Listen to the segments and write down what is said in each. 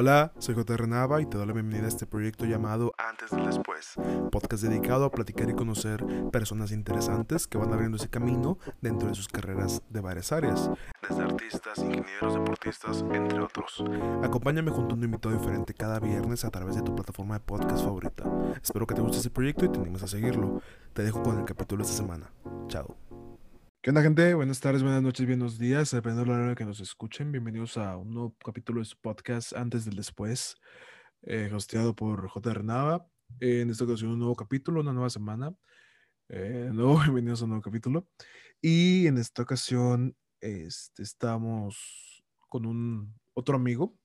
Hola, soy J. Nava y te doy la bienvenida a este proyecto llamado Antes del Después, podcast dedicado a platicar y conocer personas interesantes que van abriendo ese camino dentro de sus carreras de varias áreas, desde artistas, ingenieros, deportistas, entre otros. Acompáñame junto a un invitado diferente cada viernes a través de tu plataforma de podcast favorita. Espero que te guste este proyecto y te animes a seguirlo. Te dejo con el capítulo de esta semana. Chao. ¿Qué onda, gente? Buenas tardes, buenas noches, buenos días, dependiendo de la hora que nos escuchen. Bienvenidos a un nuevo capítulo de su podcast Antes del Después, eh, hosteado por J. Renava. en esta ocasión, un nuevo capítulo, una nueva semana. Eh, nuevo, bienvenidos a un nuevo capítulo. Y en esta ocasión, este, estamos con un otro amigo,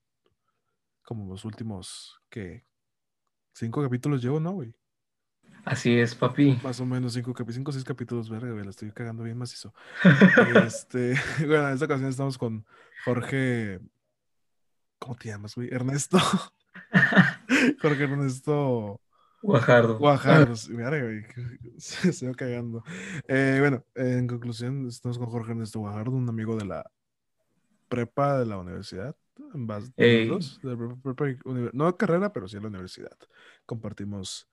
como los últimos que cinco capítulos llevo, ¿no, güey? Así es, papi. Más o menos cinco, cinco o seis capítulos, verga, güey, la estoy cagando bien macizo. este, bueno, en esta ocasión estamos con Jorge. ¿Cómo te llamas, güey? Ernesto. Jorge Ernesto. Guajardo. Guajardo, verga, güey. Se, va cagando. Eh, bueno, en conclusión, estamos con Jorge Ernesto Guajardo, un amigo de la prepa de la universidad. En base, de la prepa univer- no de carrera, pero sí en la universidad. Compartimos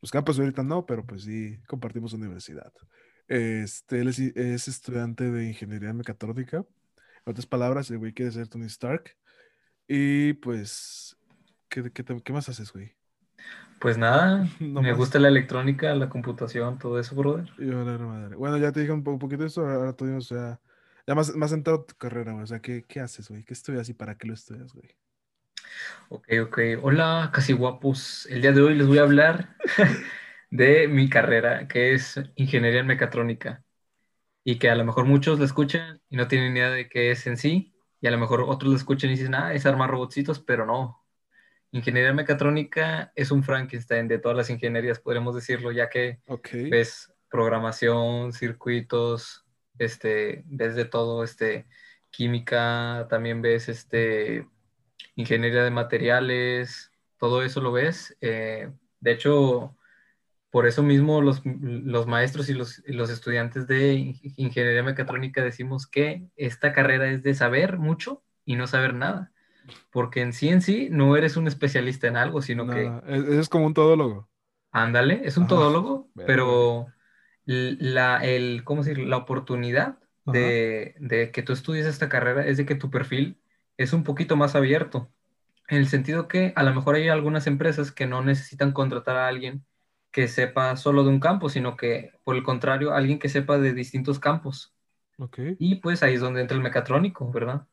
pues campus ahorita no, pero pues sí compartimos universidad. Este, él es, es estudiante de ingeniería mecatrónica. En otras palabras, el güey quiere ser Tony Stark. Y pues, ¿qué, qué, te- qué más haces, güey? Pues nada, No me más. gusta la electrónica, la computación, todo eso, brother. Y yo, la madre. Bueno, ya te dije un, po- un poquito de eso, ahora tú o sea, ya más, más entrado tu carrera, güey. O sea, ¿qué, qué haces, güey? ¿Qué estudias y para qué lo estudias, güey? Ok, ok. Hola, casi guapos. El día de hoy les voy a hablar de mi carrera, que es ingeniería en mecatrónica. Y que a lo mejor muchos la escuchan y no tienen idea de qué es en sí. Y a lo mejor otros la escuchan y dicen, ah, es armar robotcitos, pero no. Ingeniería en mecatrónica es un Frankenstein de todas las ingenierías, podríamos decirlo, ya que Ok. ves programación, circuitos, este, ves de todo, este, química, también ves este, ingeniería de materiales, todo eso lo ves. Eh, de hecho, por eso mismo los, los maestros y los, y los estudiantes de in- ingeniería mecatrónica decimos que esta carrera es de saber mucho y no saber nada. Porque en sí en sí no eres un especialista en algo, sino que Nada, es, es como un todólogo. Ándale, es un Ah, todólogo, pero la, el, ¿cómo decir? la oportunidad de, de que tú estudies esta carrera es de que tu perfil es un poquito más abierto, en el sentido que a lo mejor hay algunas empresas que no necesitan contratar a alguien que sepa solo de un campo, sino que por el contrario, alguien que sepa de distintos campos. Y pues ahí es donde entra el mecatrónico, ¿verdad?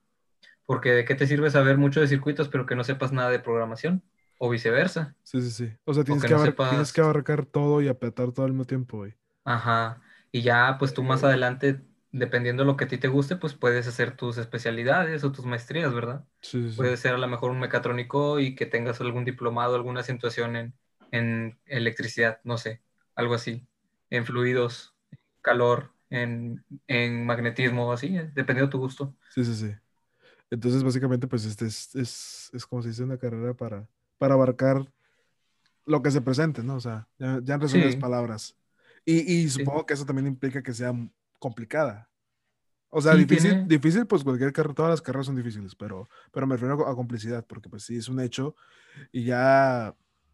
Porque de qué te sirve saber mucho de circuitos, pero que no sepas nada de programación, o viceversa. Sí, sí, sí. O sea, tienes, que que, no abar- sepas- tienes que abarcar todo y apretar todo al mismo tiempo, güey. Ajá. Y ya, pues tú más adelante, dependiendo de lo que a ti te guste, pues puedes hacer tus especialidades o tus maestrías, ¿verdad? Sí, sí, sí. Puedes ser a lo mejor un mecatrónico y que tengas algún diplomado, alguna acentuación en, en electricidad, no sé, algo así, en fluidos, calor, en, en magnetismo, así, eh, dependiendo de tu gusto. Sí, sí, sí. Entonces, básicamente, pues este es, es, es como se dice una carrera para, para abarcar lo que se presente, ¿no? O sea, ya, ya en resumidas Sí. palabras. Y, y Sí. supongo que eso también implica que sea complicada. O sea, Sí, difícil, tiene- difícil, pues cualquier carrera, todas las carreras son difíciles, pero, pero me refiero a, complicidad, porque pues sí, es un hecho y ya,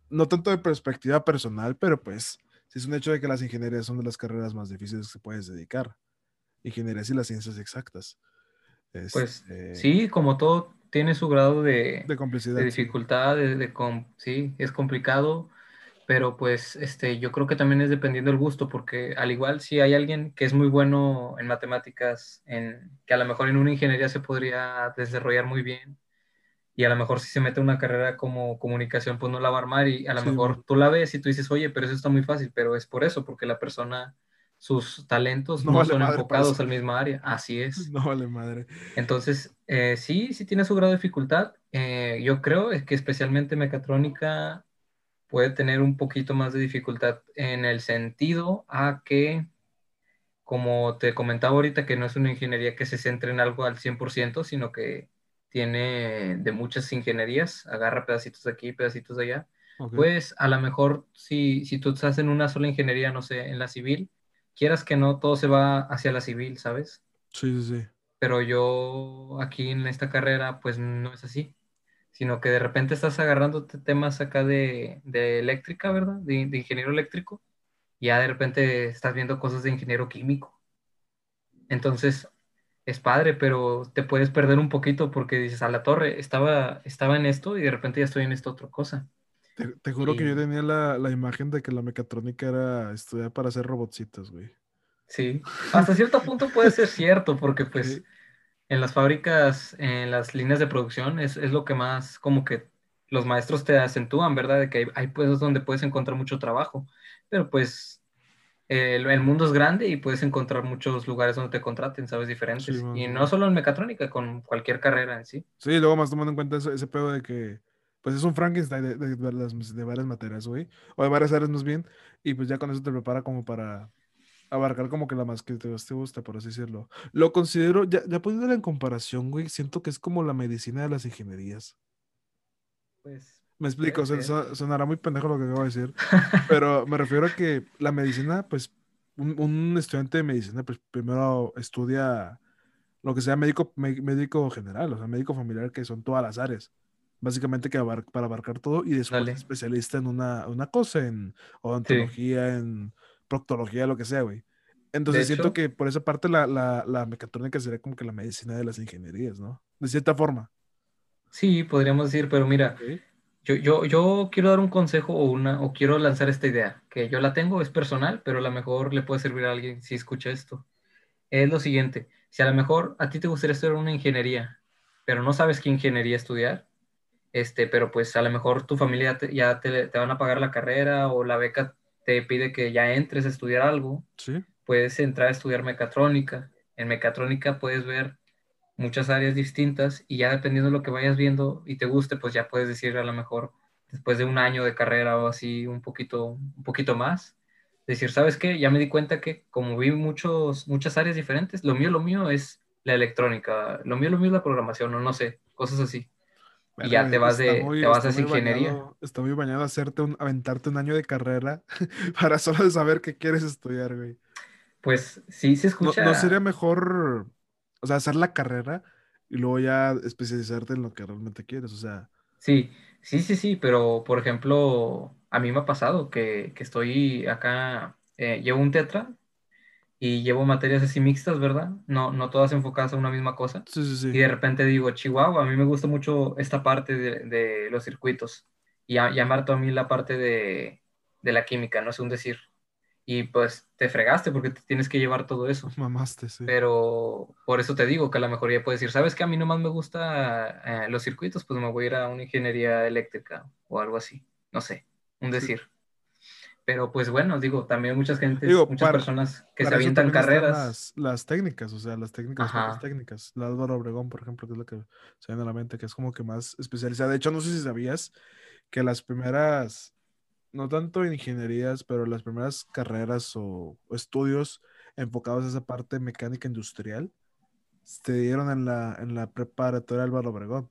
no tanto de perspectiva personal, pero pues sí es un hecho de que las ingenierías son de las carreras más difíciles que puedes dedicar. Ingenierías y las ciencias exactas. Pues Este, sí, como todo, tiene su grado de, de complicidad. de dificultad, de, de com- sí, es complicado, pero pues este, yo creo que también es dependiendo del gusto, porque al igual si hay alguien que es muy bueno en matemáticas, en, que a lo mejor en una ingeniería se podría desarrollar muy bien, y a lo mejor si se mete una carrera como comunicación, pues no la va a armar, y a lo Sí, mejor tú la ves y tú dices, oye, pero eso está muy fácil, pero es por eso, porque la persona, sus talentos No no, vale son enfocados al misma área, así es. No vale madre. Entonces, eh, sí, sí tiene su grado de dificultad. Eh, yo creo es que especialmente mecatrónica puede tener un poquito más de dificultad en el sentido a que, como te comentaba ahorita, que no es una ingeniería que se centre en algo al 100%, sino que tiene de muchas ingenierías, agarra pedacitos de aquí, pedacitos de allá. Pues a lo mejor si, si tú estás en una sola ingeniería, no sé, en la civil, quieras que no, todo se va hacia la civil, ¿sabes? Sí, sí, sí. pero yo aquí en esta carrera pues no es así. Sino que de repente estás agarrando temas acá de, de eléctrica, ¿verdad? De, de, ingeniero eléctrico, y ya de repente estás viendo cosas de ingeniero químico. Entonces, es padre, pero te puedes perder un poquito porque dices, a la torre, estaba, estaba en esto y de repente ya estoy en esta otra cosa. Te, juro que yo tenía la, la, imagen de que la mecatrónica era estudiar para hacer robotcitos, güey. Sí, hasta cierto punto puede ser cierto, porque pues en las fábricas, en las líneas de producción, es, es, lo que más como que los maestros te acentúan, ¿verdad? De que hay, hay puestos donde puedes encontrar mucho trabajo, pero pues el, el, mundo es grande y puedes encontrar muchos lugares donde te contraten, ¿sabes? Diferentes. y no solo en mecatrónica, con cualquier carrera en sí. Sí, luego más tomando en cuenta ese pedo de que pues es un Frankenstein de, de, de, varias materias, güey, o de varias áreas más bien, y pues ya con eso te prepara como para abarcar como que la más que te, gusta, por así decirlo. Lo considero, ya, ya poniéndolo en comparación, güey, siento que es como la medicina de las ingenierías. Pues. Me explico, sonará muy pendejo lo que acabo de decir, pero me refiero a que la medicina, pues, un, un estudiante de medicina, pues primero estudia lo que sea médico, médico general, o sea, médico familiar, que son todas las áreas básicamente que para abarcar todo y después especialista en una, una cosa, en odontología, en proctología, lo que sea, güey. Entonces siento que por esa parte la, la, la, mecatrónica sería como que la medicina de las ingenierías, ¿no? De cierta forma. Sí, podríamos decir, pero mira, yo, yo, yo quiero dar un consejo o, una, o quiero lanzar esta idea, que yo la tengo, es personal, pero a lo mejor le puede servir a alguien si escucha esto. Es lo siguiente, si a lo mejor a ti te gustaría estudiar una ingeniería, pero no sabes qué ingeniería estudiar, este, pero pues a lo mejor tu familia ya te, te, van a pagar la carrera o la beca te pide que ya entres a estudiar algo, ¿Sí? puedes entrar a estudiar mecatrónica. En mecatrónica puedes ver muchas áreas distintas y ya dependiendo de lo que vayas viendo y te guste, pues ya puedes decir a lo mejor después de un año de carrera o así un poquito, un poquito más, decir, ¿sabes qué? Ya me di cuenta que como vi muchos, muchas áreas diferentes, lo mío, lo mío es la electrónica, lo mío, lo mío es la programación, o no sé, cosas así y ya te vas de te vas a esa ingeniería. está muy bañado hacerte un, aventarte un año de carrera para solo saber qué quieres estudiar, güey. Pues sí se escucha. No, sería mejor, o sea, hacer la carrera y luego ya especializarte en lo que realmente quieres, o sea. Sí, sí, sí, sí, pero por ejemplo, a mí me ha pasado que, que estoy acá, eh, llevo un tetra y llevo materias así mixtas, ¿verdad? No, no todas enfocadas a una misma cosa. Sí, sí, sí. Y de repente digo, Chihuahua, a mí me gusta mucho esta parte de, de los circuitos y llamar a mí la parte de, de, la química, no sé un decir. Y pues te fregaste porque te tienes que llevar todo eso. Mamaste, sí. Pero por eso te digo que a lo mejor ya puedes decir, ¿sabes que a mí nomás me gusta eh, los circuitos? Pues me voy a ir a una ingeniería eléctrica o algo así. No sé, un decir. Pero pues bueno, digo, también muchas gente, muchas personas que se avientan carreras. Las, técnicas, o sea, las técnicas, las técnicas. La Álvaro Obregón, por ejemplo, que es lo que se viene a la mente, que es como que más especializada. De hecho, no sé si sabías que las primeras, no tanto ingenierías, pero las primeras carreras o, estudios enfocados a esa parte mecánica industrial se dieron en la, en la preparatoria Álvaro Obregón.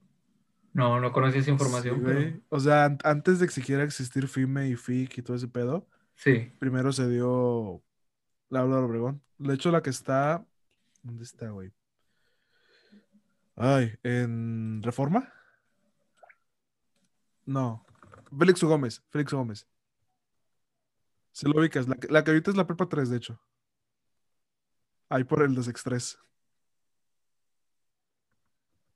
No, no conocí esa información. O sea, antes de que siquiera existir FIME y FIC y todo ese pedo, sí. primero se dio la Álvaro Obregón. De hecho, la que está. ¿Dónde está, güey? Ay, ¿en Reforma? No. Félix Gómez, Félix Gómez. Se lo ubicas. La, la que ahorita es la prepa 3, de hecho. Ahí por el Desextrés.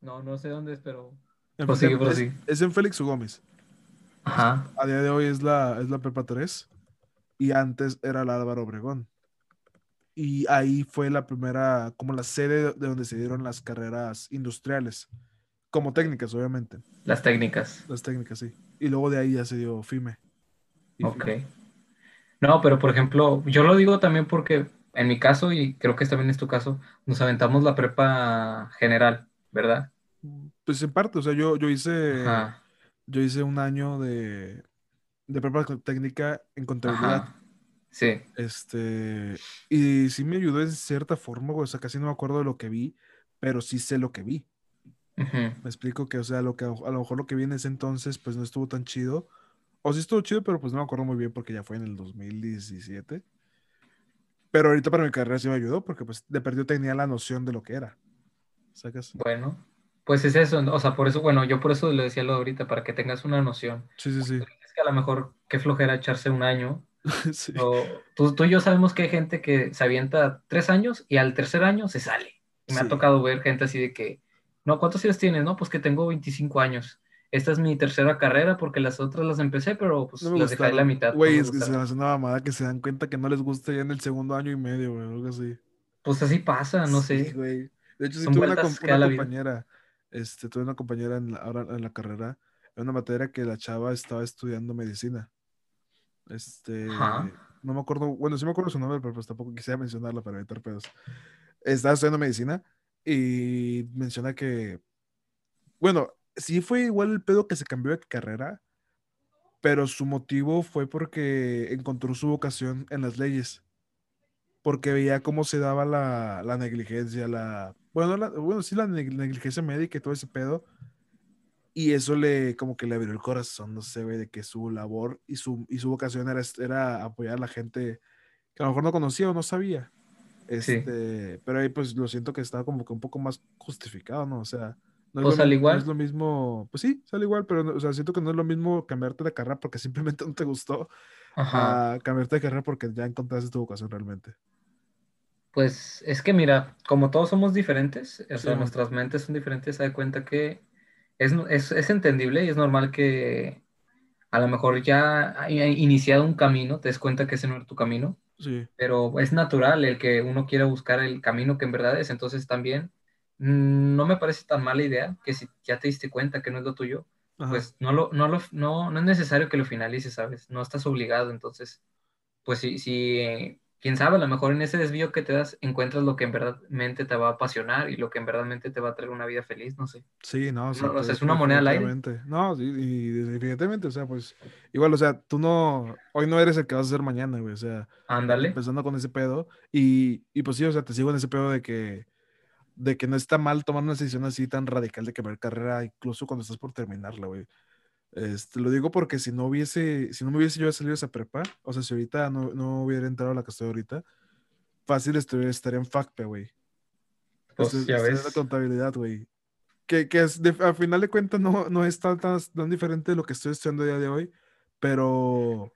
No, no sé dónde es, pero es, en Félix Gómez. Ajá. A día de hoy es la, es la Prepa 3 y antes era la Álvaro Obregón. Y ahí fue la primera, como la sede de donde se dieron las carreras industriales, como técnicas, obviamente. Las técnicas. Las técnicas, sí. Y luego de ahí ya se dio FIME. Ok. No, pero por ejemplo, yo lo digo también porque en mi caso, y creo que también es tu caso, nos aventamos la prepa general, ¿verdad? Pues en parte, o sea, yo, yo hice yo hice un año de, de prepa técnica en contabilidad. Sí. Este, y sí me ayudó en cierta forma, o sea, casi no me acuerdo de lo que vi, pero sí sé lo que vi. Me explico que, o sea, lo que a lo mejor lo que vi en ese entonces, pues no estuvo tan chido. O sí estuvo chido, pero pues no me acuerdo muy bien porque ya fue en el 2017. Pero ahorita para mi carrera sí me ayudó porque pues de perdido tenía la noción de lo que era. ¿Sacas? Bueno, Pues es eso, o sea, por eso, bueno, yo por eso le decía lo de ahorita, para que tengas una noción. Sí, sí, sí. Es que a lo mejor qué flojera echarse un año. Sí. O, tú, tú y yo sabemos que hay gente que se avienta tres años y al tercer año se sale. Y me Sí. ha tocado ver gente así de que, no, ¿cuántos años tienes? No, pues que tengo 25 años. Esta es mi tercera carrera porque las otras las empecé, pero pues No las dejé la mitad. Güey, es que se hace una mamada que se dan cuenta que no les gusta ya en el segundo año y medio, güey, algo así. Pues así pasa, no Sí, sé. güey. De hecho, sí Son tuve una, una compañera, este, tuve una compañera en la, ahora en la carrera, en una materia que la chava estaba estudiando medicina. Este, no me acuerdo, bueno, sí me acuerdo su nombre, pero pues tampoco quisiera mencionarla para evitar pedos. Estaba estudiando medicina y menciona que, bueno, sí fue igual el pedo que se cambió de carrera, pero su motivo fue porque encontró su vocación en las leyes porque veía cómo se daba la, la negligencia, la, bueno, la- bueno, sí, la neg- negligencia médica y todo ese pedo. Y eso le, como que le abrió el corazón, no sé, güey, de que su labor y su, y su vocación era, era apoyar a la gente que a lo mejor no conocía o no sabía. Sí. Este, pero ahí pues lo siento que estaba como que un poco más justificado, ¿no? O sea, no es, Pues lo, al mi- no igual. es lo mismo, pues sí, sale igual, pero o sea, siento que no es lo mismo cambiarte de carrera porque simplemente no te gustó Ajá. a cambiarte de carrera porque ya encontraste tu vocación realmente. Pues es que mira, como todos somos diferentes, o Sí, sea, mon. nuestras mentes son diferentes, se da cuenta que es, es, es entendible y es normal que a lo mejor ya hay iniciado un camino, te des cuenta que ese no era tu camino, Sí. pero es natural el que uno quiera buscar el camino que en verdad es, entonces también no me parece tan mala idea que si ya te diste cuenta que no es lo tuyo, Ajá. pues no, lo, no, lo, no, no es necesario que lo finalices, ¿sabes? No estás obligado, entonces, pues si, si quién sabe, a lo mejor en ese desvío que te das encuentras lo que en verdadmente te va a apasionar y lo que en verdadmente te va a traer una vida feliz, no sé. Sí, no, sí, No, o sea, es una moneda al aire. No, sí, y definitivamente, o sea, pues, igual, o sea, tú no, hoy no eres el que vas a ser mañana, güey, o sea, Ándale. empezando con ese pedo, y, y pues sí, o sea, te sigo en ese pedo de que, de que no está mal tomar una decisión así tan radical de cambiar carrera, incluso cuando estás por terminarla, güey. Este, lo digo porque si no hubiese, si no me hubiese yo salido esa prepa, o sea, si ahorita no, no hubiera entrado a la que estoy ahorita, fácil estuviera, estaría en FACPE, güey. Pues estoy en la contabilidad, güey. Que, que es de- al final de cuentas no, no es tan, tan, tan diferente de lo que estoy estudiando a día de hoy, pero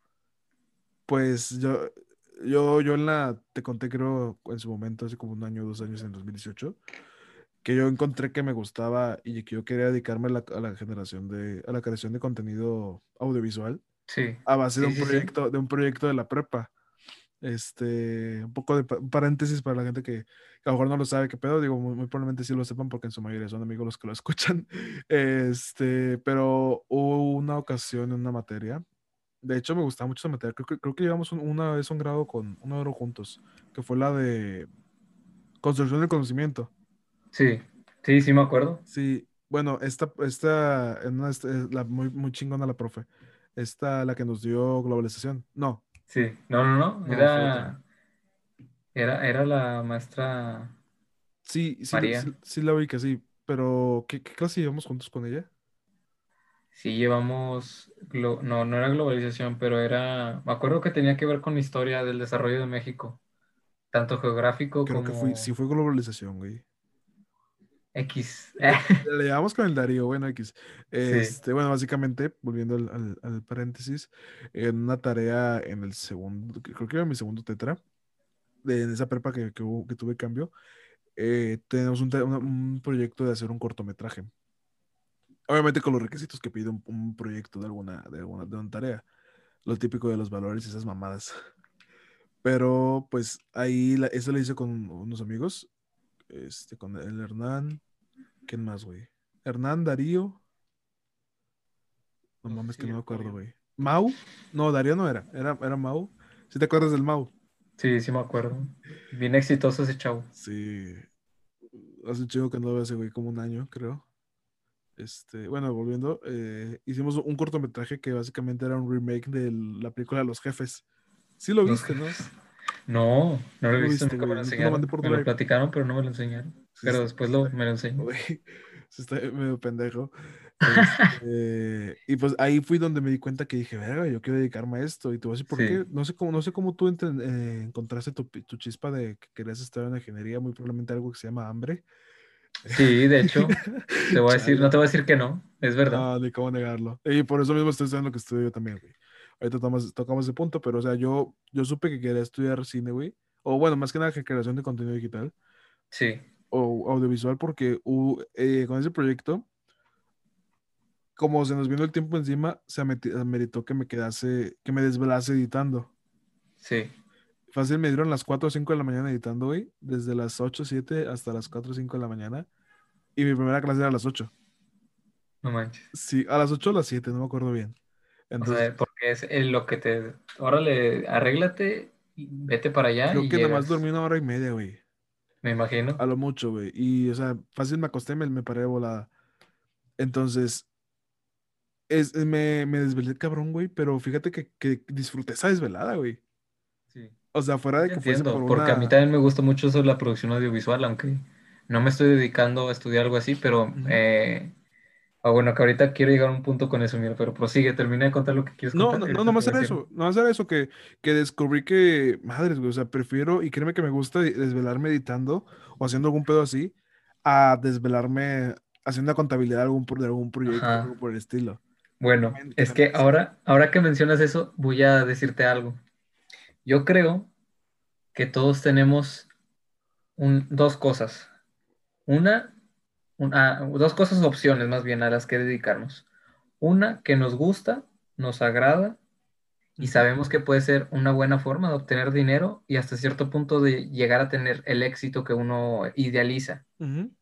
pues yo, yo, yo en la, te conté creo en su momento, hace como un año, dos años, en 2018, que yo encontré que me gustaba y que yo quería dedicarme a la, a la generación de, a la creación de contenido audiovisual Sí. a base de Sí, un sí, proyecto, de un proyecto de la prepa. Este, un poco de pa- paréntesis para la gente que, que a lo mejor no lo sabe qué pedo, digo, muy, muy probablemente sí lo sepan porque en su mayoría son amigos los que lo escuchan. Este, pero hubo una ocasión en una materia. De hecho, me gustaba mucho esa materia. Creo que, creo que llevamos un- una vez un grado con un grado juntos, que fue la de construcción del conocimiento. Sí. Sí, sí me acuerdo. Sí, bueno, esta, esta, este, la muy, muy chingona la profe. Esta, la que nos dio globalización. No, Sí. No, no, no. Era, era, era la maestra sí, sí, María. sí, sí la ubica, sí. Pero, ¿qué, qué clase llevamos juntos con ella? Sí, llevamos, glo- no, no era globalización, pero era, me acuerdo que tenía que ver con la historia del desarrollo de México, tanto geográfico Creo que fue, como sí fue globalización, güey. X. Le llevamos con el Darío, bueno, X. Este, bueno, básicamente, volviendo al, al- al paréntesis, en una tarea en el segundo, creo que era mi segundo tetra, de, en esa prepa que, que, hubo- que tuve cambio, eh, tenemos un, proyecto de hacer un cortometraje. Obviamente con los requisitos que pide un, un proyecto de alguna, de alguna de una tarea. Lo típico de los valores y esas mamadas. Pero pues ahí la- eso lo hice con unos amigos. Este, con el Hernán. ¿Quién más, güey? Hernán, Darío. No mames, que no me acuerdo, güey. Mau. No, Darío no era. Era, era Mau. ¿Sí te acuerdas del Mau? Sí, sí me acuerdo. Bien exitoso ese chavo. Sí. Hace un chingo que no veo a ese güey, como un año, creo. Este, bueno, volviendo, eh, hicimos un cortometraje que básicamente era un remake de la película Los Jefes. Sí lo viste, ¿no? No, no lo he visto, viste, nunca me lo no enseñaron. Me lo platicaron, pero no me lo enseñaron. Sí, Pero después lo, me lo enseñó. Se está medio pendejo. Este, y pues ahí fui donde me di cuenta que dije, verga, yo quiero dedicarme a esto. Y te voy a decir por Sí. qué. No sé cómo, no sé cómo tú eh, encontraste tu, tu chispa de que querías estar en ingeniería, muy probablemente algo que se llama hambre. Sí, de hecho, te voy a decir, no te voy a decir que no, es verdad. Ah, ni cómo negarlo. Y por eso mismo estoy estudiando lo que estudio yo también, güey. Ahorita tocamos, tocamos ese punto, pero o sea, yo, yo supe que quería estudiar cine, güey. O bueno, más que nada que creación de contenido digital Sí, o audiovisual, porque eh, con ese proyecto, como se nos vino el tiempo encima, se ameritó que me quedase, que me desvelase editando. sí, Fácil me dieron las 4 o 5 de la mañana editando, güey, desde las 8 o 7 hasta las 4 o 5 de la mañana. Y mi primera clase era a las 8. no manches. Sí, a las 8 o las 7, no me acuerdo bien. O Entonces, sea, es lo que te, órale, arréglate, y vete para allá creo y que nada más llegas, dormí una hora y media, güey. me imagino. A lo mucho, güey. Y, o sea, fácil me acosté me, me paré de volada. Entonces, es, me, me desvelé cabrón, güey, pero fíjate que, que disfruté esa desvelada, güey. Sí. O sea, fuera de que entiendo, por porque a mí también me gusta mucho eso de la producción audiovisual, aunque no me estoy dedicando a estudiar algo así, pero eh, ah, bueno, que ahorita quiero llegar a un punto con eso, mira, pero prosigue, termina de contar lo que quieres No, contar. no, no, ahorita no más te voy era eso, no más era eso, que, que descubrí que, madres, güey, o sea, prefiero, y créeme que me gusta de- desvelarme editando o haciendo algún pedo así, a desvelarme haciendo contabilidad de algún, de algún proyecto, Ajá. algo por el estilo. Bueno, También- es que ahora, ahora que mencionas eso, voy a decirte algo. Yo creo que todos tenemos un- dos cosas. Una, un- ah, dos cosas, opciones más bien a las que dedicarnos. Una que nos gusta, nos agrada y sabemos que puede ser una buena forma de obtener dinero y hasta cierto punto de llegar a tener el éxito que uno idealiza.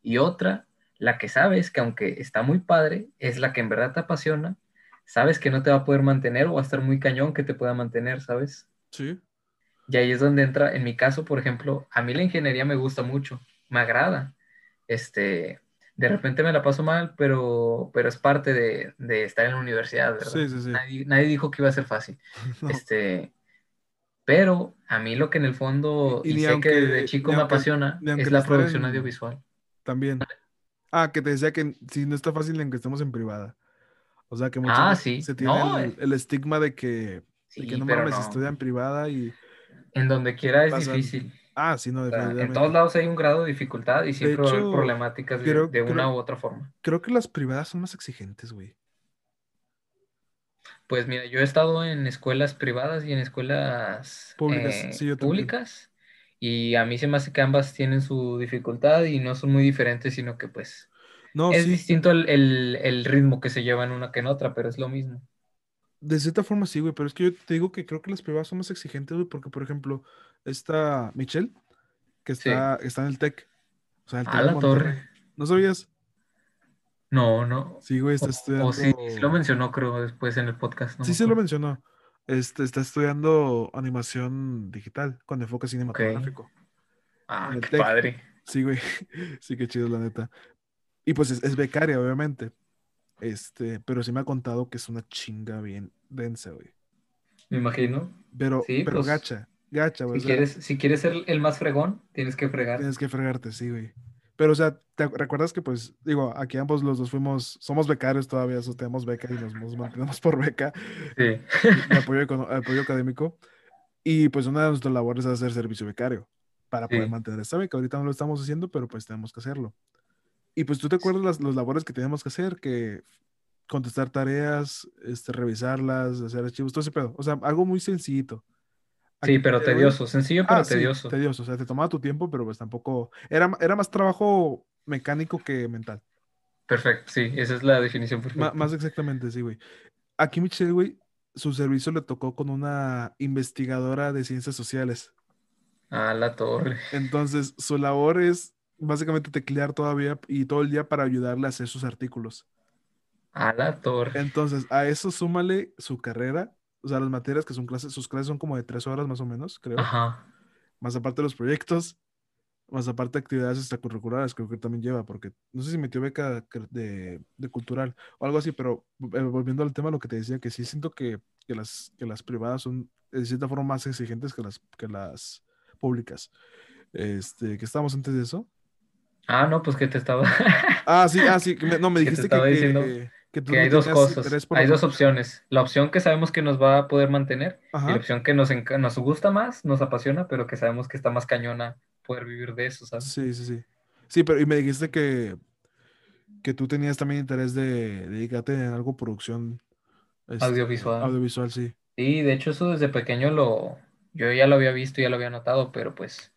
Y otra, la que sabes que aunque está muy padre, es la que en verdad te apasiona, sabes que no te va a poder mantener o va a estar muy cañón que te pueda mantener, ¿sabes? Sí. Y ahí es donde entra, en mi caso, por ejemplo, a mí la ingeniería me gusta mucho, me agrada. Este, de repente me la paso mal, pero, pero es parte de, de estar en la universidad, ¿verdad? Sí, sí, sí. Nadie, nadie dijo que iba a ser fácil. No. Este, pero a mí lo que en el fondo, Y sé aunque- que desde chico me aunque- apasiona, es la producción en- audiovisual. También. Ah, que te decía que si no está fácil en que estemos en privada. O sea, que muchas Ah, sí. se tiene No, el, eh. el estigma de que, de Sí, que no mames, no. estudia en privada y... En donde quiera es Pasan- difícil. Ah, sí, no, O sea, en todos lados hay un grado de dificultad y siempre va a haber hecho, problemáticas de, creo- de una creo- u otra forma. Creo que las privadas son más exigentes, güey. Pues mira, yo he estado en escuelas privadas y en escuelas Públicas, eh, sí, yo también. públicas y a mí se me hace que ambas tienen su dificultad y no son muy diferentes, sino que pues No, es sí, distinto el, el- el ritmo que se lleva en una que en otra, pero es lo mismo. De cierta forma sí, güey, pero es que yo te digo que creo que las privadas son más exigentes, güey, porque, por ejemplo, esta Michelle, que Sí. está, está en el TEC, o sea, el A la torre. ¿No sabías? No, no. Sí, güey, O, está o estudiando... sí, sí lo mencionó creo después en el podcast. no Sí, me se lo mencionó. Este, está estudiando animación digital con enfoque cinematográfico. Ah, qué padre. Sí, güey. Sí, qué chido, la neta. Y pues es, es becaria, obviamente. Este, pero sí me ha contado que es una chinga bien densa, güey. Me imagino. Pero, Sí, pero pues, gacha, gacha, güey. Si o sea, quieres, si quieres ser el más fregón, tienes que fregar. tienes que fregarte, sí, güey. Pero, o sea, ¿te recuerdas que, pues, digo, aquí ambos los dos fuimos, somos becarios todavía, so, tenemos beca y nos, nos mantenemos por beca Sí. apoyo, apoyo académico. Y pues una de nuestras labores es hacer servicio becario para poder Sí. mantener esta beca. Ahorita no lo estamos haciendo, pero pues tenemos que hacerlo. Y pues tú te acuerdas las, las labores que tenemos que hacer, que contestar tareas, este, revisarlas, hacer archivos, todo ese pedo. O sea, algo muy sencillito. Sí, pero tedioso, sencillo, pero Ah, sí, tedioso. tedioso. O sea, te tomaba tu tiempo, pero pues tampoco. Era, era más trabajo mecánico que mental. Perfecto, sí, esa es la definición perfecta. más exactamente, sí, güey. Aquí Michelle, güey, su servicio le tocó con una investigadora de ciencias sociales. A la torre. Entonces, su labor es básicamente teclear todavía y todo el día para ayudarle a hacer sus artículos. A la torre. Entonces, a eso súmale su carrera, o sea, las materias que son clases, sus clases son como de tres horas más o menos, creo. Ajá. Más aparte de los proyectos, más aparte de actividades extracurriculares, creo que también lleva, porque no sé si metió beca de, de cultural o algo así, pero eh, volviendo al tema, lo que te decía, que sí siento que, que las, que las privadas son de cierta forma más exigentes que las, que las públicas. Este, que estábamos antes de eso. Ah, no, pues que te estaba. Ah, sí, ah, sí, me- no, me Que te dijiste que, estaba que, diciendo que tú que hay no dos cosas, hay dos opciones. La opción que sabemos que nos va a poder mantener y la opción que nos, nos gusta más, nos apasiona, pero que sabemos que está más cañona poder vivir de eso, ¿sabes? Sí, sí, sí. Sí, pero y me dijiste que, que tú tenías también interés de dedicarte en algo producción este, Audiovisual. audiovisual, sí. Sí, de hecho eso desde pequeño lo, yo ya lo había visto, ya lo había notado, pero pues,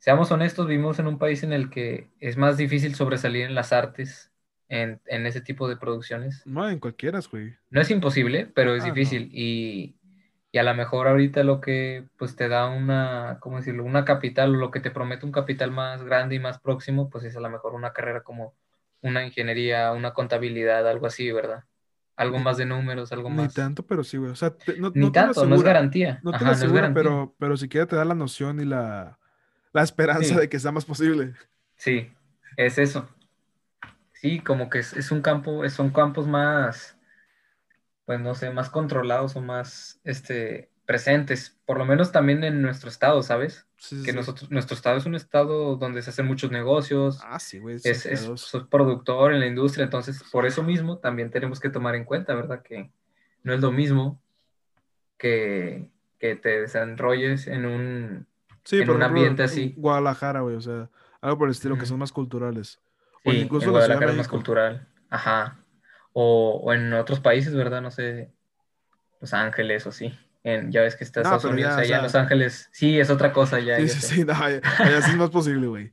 seamos honestos, vivimos en un país en el que es más difícil sobresalir en las artes, en, en ese tipo de producciones. No, en cualquiera, güey. No es imposible, pero es Ah, no. difícil. Y, y a lo mejor ahorita lo que pues te da una, ¿cómo decirlo? Una capital, o lo que te promete un capital más grande y más próximo, pues es a lo mejor una carrera como una ingeniería, una contabilidad, algo así, ¿verdad? Algo Ni- más de números, algo Ni más. tanto, pero sí, güey. O sea, te- no, Ni no te lo tanto, no es garantía. no te Ajá, lo no es asegura, garantía. pero, pero siquiera te da la noción y la, la esperanza Sí. de que sea más posible. Sí, es eso. Sí, como que es, es un campo, es- son campos más, pues no sé, más controlados o más este, presentes, por lo menos también en nuestro estado, ¿sabes? Sí, Que sí. nosotros, nuestro estado es un estado donde se hacen muchos negocios, Ah, sí, güey. es, es, soy productor en la industria, entonces por eso mismo también tenemos que tomar en cuenta, ¿verdad? Que no es lo mismo que, que te desenrolles en un, Sí, en un ambiente en así. Guadalajara, güey. O sea, algo por el estilo que son más culturales. O incluso en la Guadalajara es más cultural. Ajá. O, o en otros países, ¿verdad? No sé, Los Ángeles o sí. En, ya ves que está No, Estados Unidos, ya, o allá en Los Ángeles. Sí, es otra cosa ya. Sí, ya sí, sí, no, allá, allá sí es más posible, güey.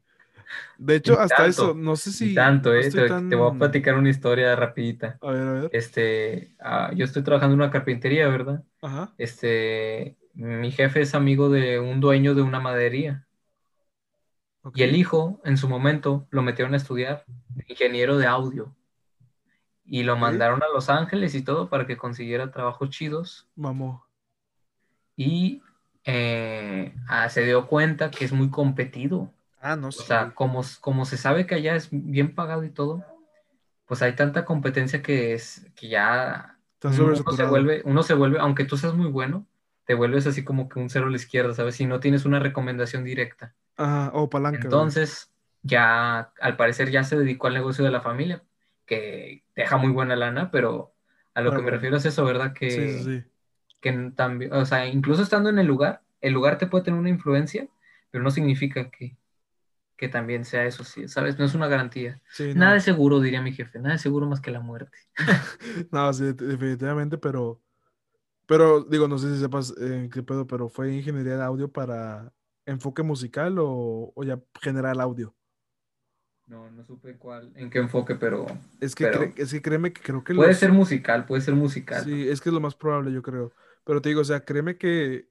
De hecho, hasta tanto, eso, no sé si. tanto, ¿eh? estoy Te, tan- te voy a platicar una historia rapidita. A ver, a ver. Este, ah, yo estoy trabajando en una carpintería, ¿verdad? Ajá. Este, mi jefe es amigo de un dueño de una madería. Y el hijo, en su momento, lo metieron a estudiar ingeniero de audio. Y lo mandaron a Los Ángeles y todo para que consiguiera trabajos chidos. Mamó. Y eh, ah, se dio cuenta que es muy competido. Ah, no O sé. sea, como, como se sabe que allá es bien pagado y todo, pues hay tanta competencia que es que ya uno se vuelve, uno se vuelve, aunque tú seas muy bueno, te vuelves así como que un cero a la izquierda, ¿sabes? Si no tienes una recomendación directa. Ajá, o palanca. güey. Entonces, ya al parecer ya se dedicó al negocio de la familia, que deja muy buena lana, pero a lo que me refiero es eso, ¿verdad? Que, Sí, sí, sí. que también, o sea, incluso estando en el lugar, el lugar te puede tener una influencia, pero no significa que, que también sea eso, sí, ¿sabes? No es una garantía. Sí, no. Nada es seguro, diría mi jefe, nada es seguro más que la muerte. No, sí, de- definitivamente, pero. Pero, digo, no sé si sepas eh, qué pedo, pero ¿fue ingeniería de audio para enfoque musical o, o ya general audio? No, no supe cuál, en qué enfoque, pero Es que, Pero- cre- es que créeme que creo que puede los- ser musical, puede ser musical. Sí, es que es lo más probable, yo creo. Pero te digo, o sea, créeme que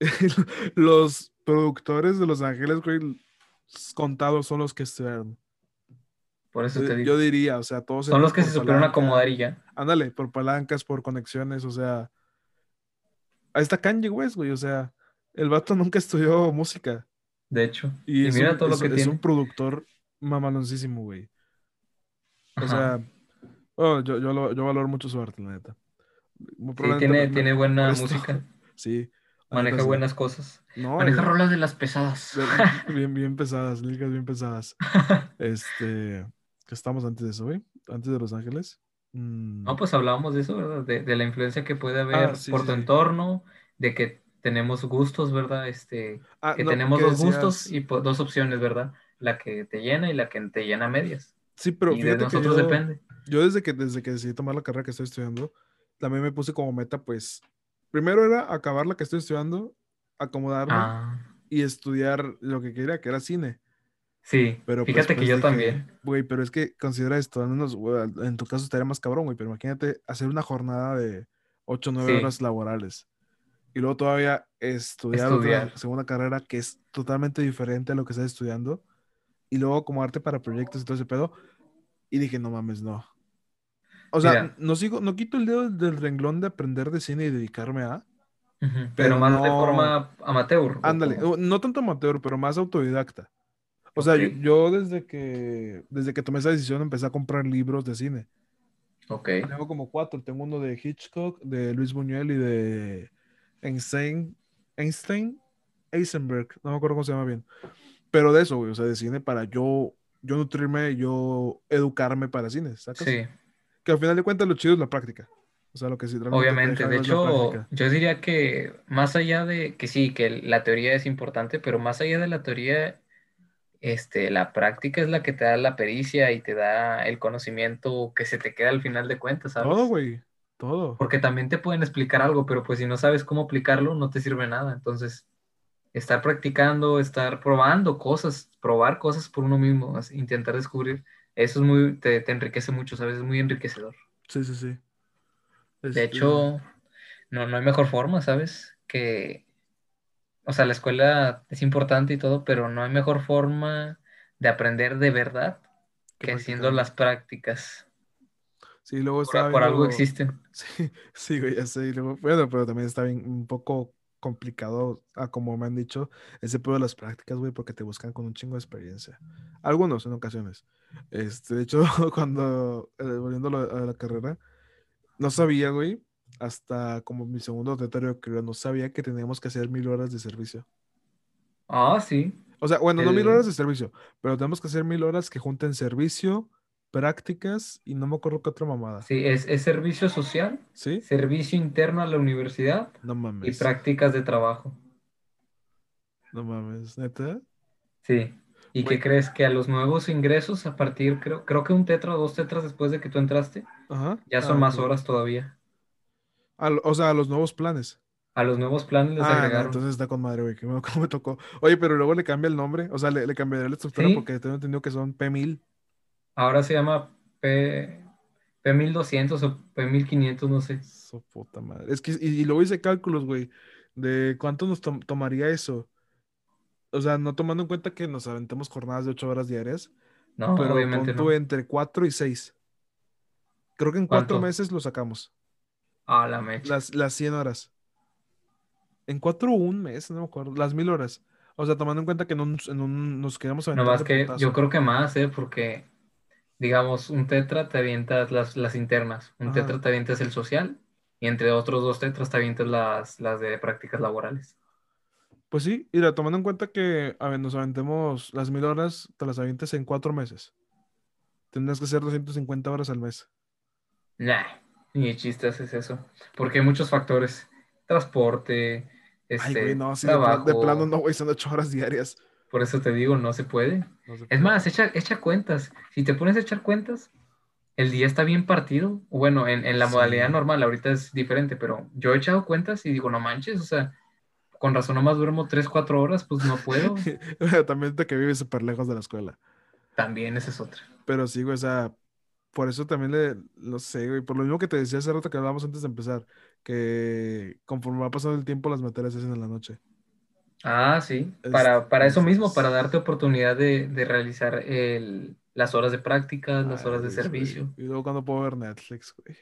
los productores de Los Ángeles, güey, contados son los que estudiaron. Por eso te Yo, digo. yo diría, o sea, todos Son los que se supieron acomodar y ya. Ándale, por palancas, por conexiones, o sea. Ahí está Kanye West, güey, o sea, el vato nunca estudió música. De hecho. Y, mira un, todo lo es- que es tiene. un productor mamaloncísimo, güey. O Ajá. sea, oh, yo, yo, lo- yo valoro mucho su arte, la neta. Sí, tiene, me- tiene buena esto- música. Sí. Maneja buenas cosas. No, Maneja y- rolas de las pesadas. bien, bien pesadas, líricas bien pesadas. Este, que estamos antes de eso, güey, antes de Los Ángeles. Mm, No, pues hablábamos de eso, ¿verdad? De, de la influencia que puede haber Ah, sí, por tu sí. entorno, de que tenemos gustos, ¿verdad? Este, ah, que no, tenemos dos gustos y po- dos opciones, ¿verdad? La que te llena y la que te llena a medias. Sí, pero y de nosotros yo, depende. yo desde que, desde que decidí tomar la carrera que estoy estudiando, también me puse como meta, pues, primero era acabar la que estoy estudiando, acomodarme Ah, y estudiar lo que quería, que era cine. Sí. Pero pues, Fíjate que después yo dije, también. Güey, pero es que considera esto, al menos, en tu caso estaría más cabrón, güey, pero imagínate hacer una jornada de 8 o 9 Sí. horas laborales. Y luego todavía estudiar, Estudiar. otra segunda carrera que es totalmente diferente a lo que estás estudiando. Y luego acomodarte para proyectos y todo ese pedo. Y dije, no mames, no. O sea, Mira. no sigo, no quito el dedo del renglón de aprender de cine y dedicarme a. Pero, pero más de forma amateur. ¿o Ándale, no tanto amateur, pero más autodidacta. O sea, yo, Ok. yo desde que desde que tomé esa decisión empecé a comprar libros de cine. Ok. Tengo como cuatro. Tengo uno de Hitchcock, de Luis Buñuel y de Einstein, Einstein, Eisenberg. No me acuerdo cómo se llama bien. Pero de eso, güey. O sea, de cine para yo, yo nutrirme, yo educarme para cine. ¿sacas? Sí, Que al final de cuentas lo chido es la práctica. O sea, lo que sí obviamente. De hecho, yo diría que más allá de que sí, que la teoría es importante, pero más allá de la teoría, este, la práctica es la que te da la pericia y te da el conocimiento que se te queda al final de cuentas, ¿sabes? Todo, güey. Todo. Porque también te pueden explicar algo, pero pues si no sabes cómo aplicarlo, no te sirve nada. Entonces, estar practicando, estar probando cosas, probar cosas por uno mismo, así, intentar descubrir, eso es muy, te, te enriquece mucho, ¿sabes? Es muy enriquecedor. Sí, sí, sí. De Este, hecho, no, no hay mejor forma, ¿sabes? Que, o sea, la escuela es importante y todo, pero no hay mejor forma de aprender de verdad que haciendo las prácticas. Sí, luego Por, estaba por algo existen. Sí, sí, güey, ya sé. luego, bueno, pero también está bien un poco complicado, a como me han dicho, ese pedo de las prácticas, güey, porque te buscan con un chingo de experiencia. Algunos en ocasiones. Este, de hecho, cuando, eh, volviendo a la, a la carrera, no sabía, güey, hasta como mi segundo tetario que no sabía que teníamos que hacer mil horas de servicio. Ah, sí. O sea, bueno, no mil horas de servicio, pero tenemos que hacer mil horas que junten servicio, prácticas y no me acuerdo qué otra mamada. Sí, es, es servicio social, ¿Sí? servicio interno a la universidad No y mames. prácticas de trabajo. No mames, neta. Sí. ¿Y qué crees? Que a los nuevos ingresos, a partir, creo, creo que un tetra o dos tetras después de que tú entraste, Ajá. ya son Ah, más horas todavía. O sea, a los nuevos planes. A los nuevos planes les Ah, no, agregaron. entonces está con madre, güey. Cómo me tocó. Oye, pero luego le cambia el nombre. O sea, le, le cambiaré la estructura Sí. porque tengo entendido que son P1000. Ahora se llama P, P1200 o P1500, no sé. Su puta madre. Es que, y, y luego hice cálculos, güey, de cuánto nos tom- tomaría eso. O sea, no tomando en cuenta que nos aventemos jornadas de 8 horas diarias, No, pero obviamente no. entre 4 y 6. Creo que en 4 ¿Cuánto? meses lo sacamos. Ah, la mecha. Las, las 100 horas. En 4 o un mes, no me acuerdo. Las 1000 horas. O sea, tomando en cuenta que en un, en un- nos quedamos No más que yo creo que más, ¿eh? Porque, digamos, un tetra te avientas las, las internas, un Ajá. tetra te avientas el social y entre otros dos tetras te avientas las, las de prácticas laborales. Pues sí, mira, tomando en cuenta que a ver, nos aventemos las 1000 horas, te las avientes en 4 meses. Tendrás que hacer 250 horas al mes. Nah, ni de chistes es eso. Porque hay muchos factores. Transporte, Ay, este, güey, no, sí, trabajo. de plano no, güey, son 8 horas diarias. Por eso te digo, no se puede. No se Es más, echa, echa cuentas. Si te pones a echar cuentas, el día está bien partido. Bueno, en, en la Sí. modalidad normal, ahorita es diferente, pero yo he echado cuentas y digo, no manches, o sea, con razón nomás duermo 3, 4 horas, pues no puedo. También de que vive súper lejos de la escuela. También esa es otra. Pero sí, güey, o sea, por eso también le, no sé, güey, por lo mismo que te decía hace rato que hablábamos antes de empezar, que conforme va pasando el tiempo, las materias se hacen en la noche. Ah, sí. Es- Para, para eso mismo, para darte oportunidad de, de realizar el, las horas de prácticas, las horas de güey, servicio. Y luego cuando puedo ver Netflix, güey.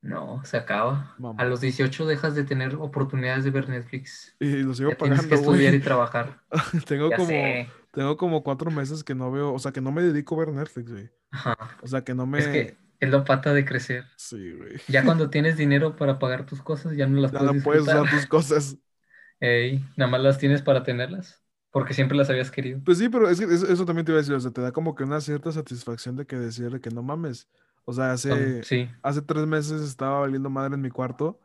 No, se acaba. Mamá. A los 18 dejas de tener oportunidades de ver Netflix. Y lo sigo Ya tienes que pagando, estudiar y trabajar. Tengo Ya como, sé. tengo como cuatro meses que no veo, o sea, que no me dedico a ver Netflix, güey. O sea, que no me... Es que es la pata de crecer. Sí, güey. Ya cuando tienes dinero para pagar tus cosas, ya no las Ya puedes no puedes usar tus cosas. Ey, nada más las tienes para tenerlas. Porque siempre las habías querido. Pues sí, pero es que eso, eso también te iba a decir, o sea, te da como que una cierta satisfacción de que decirle que no mames. O sea, hace, Sí. hace tres meses estaba valiendo madre en mi cuarto,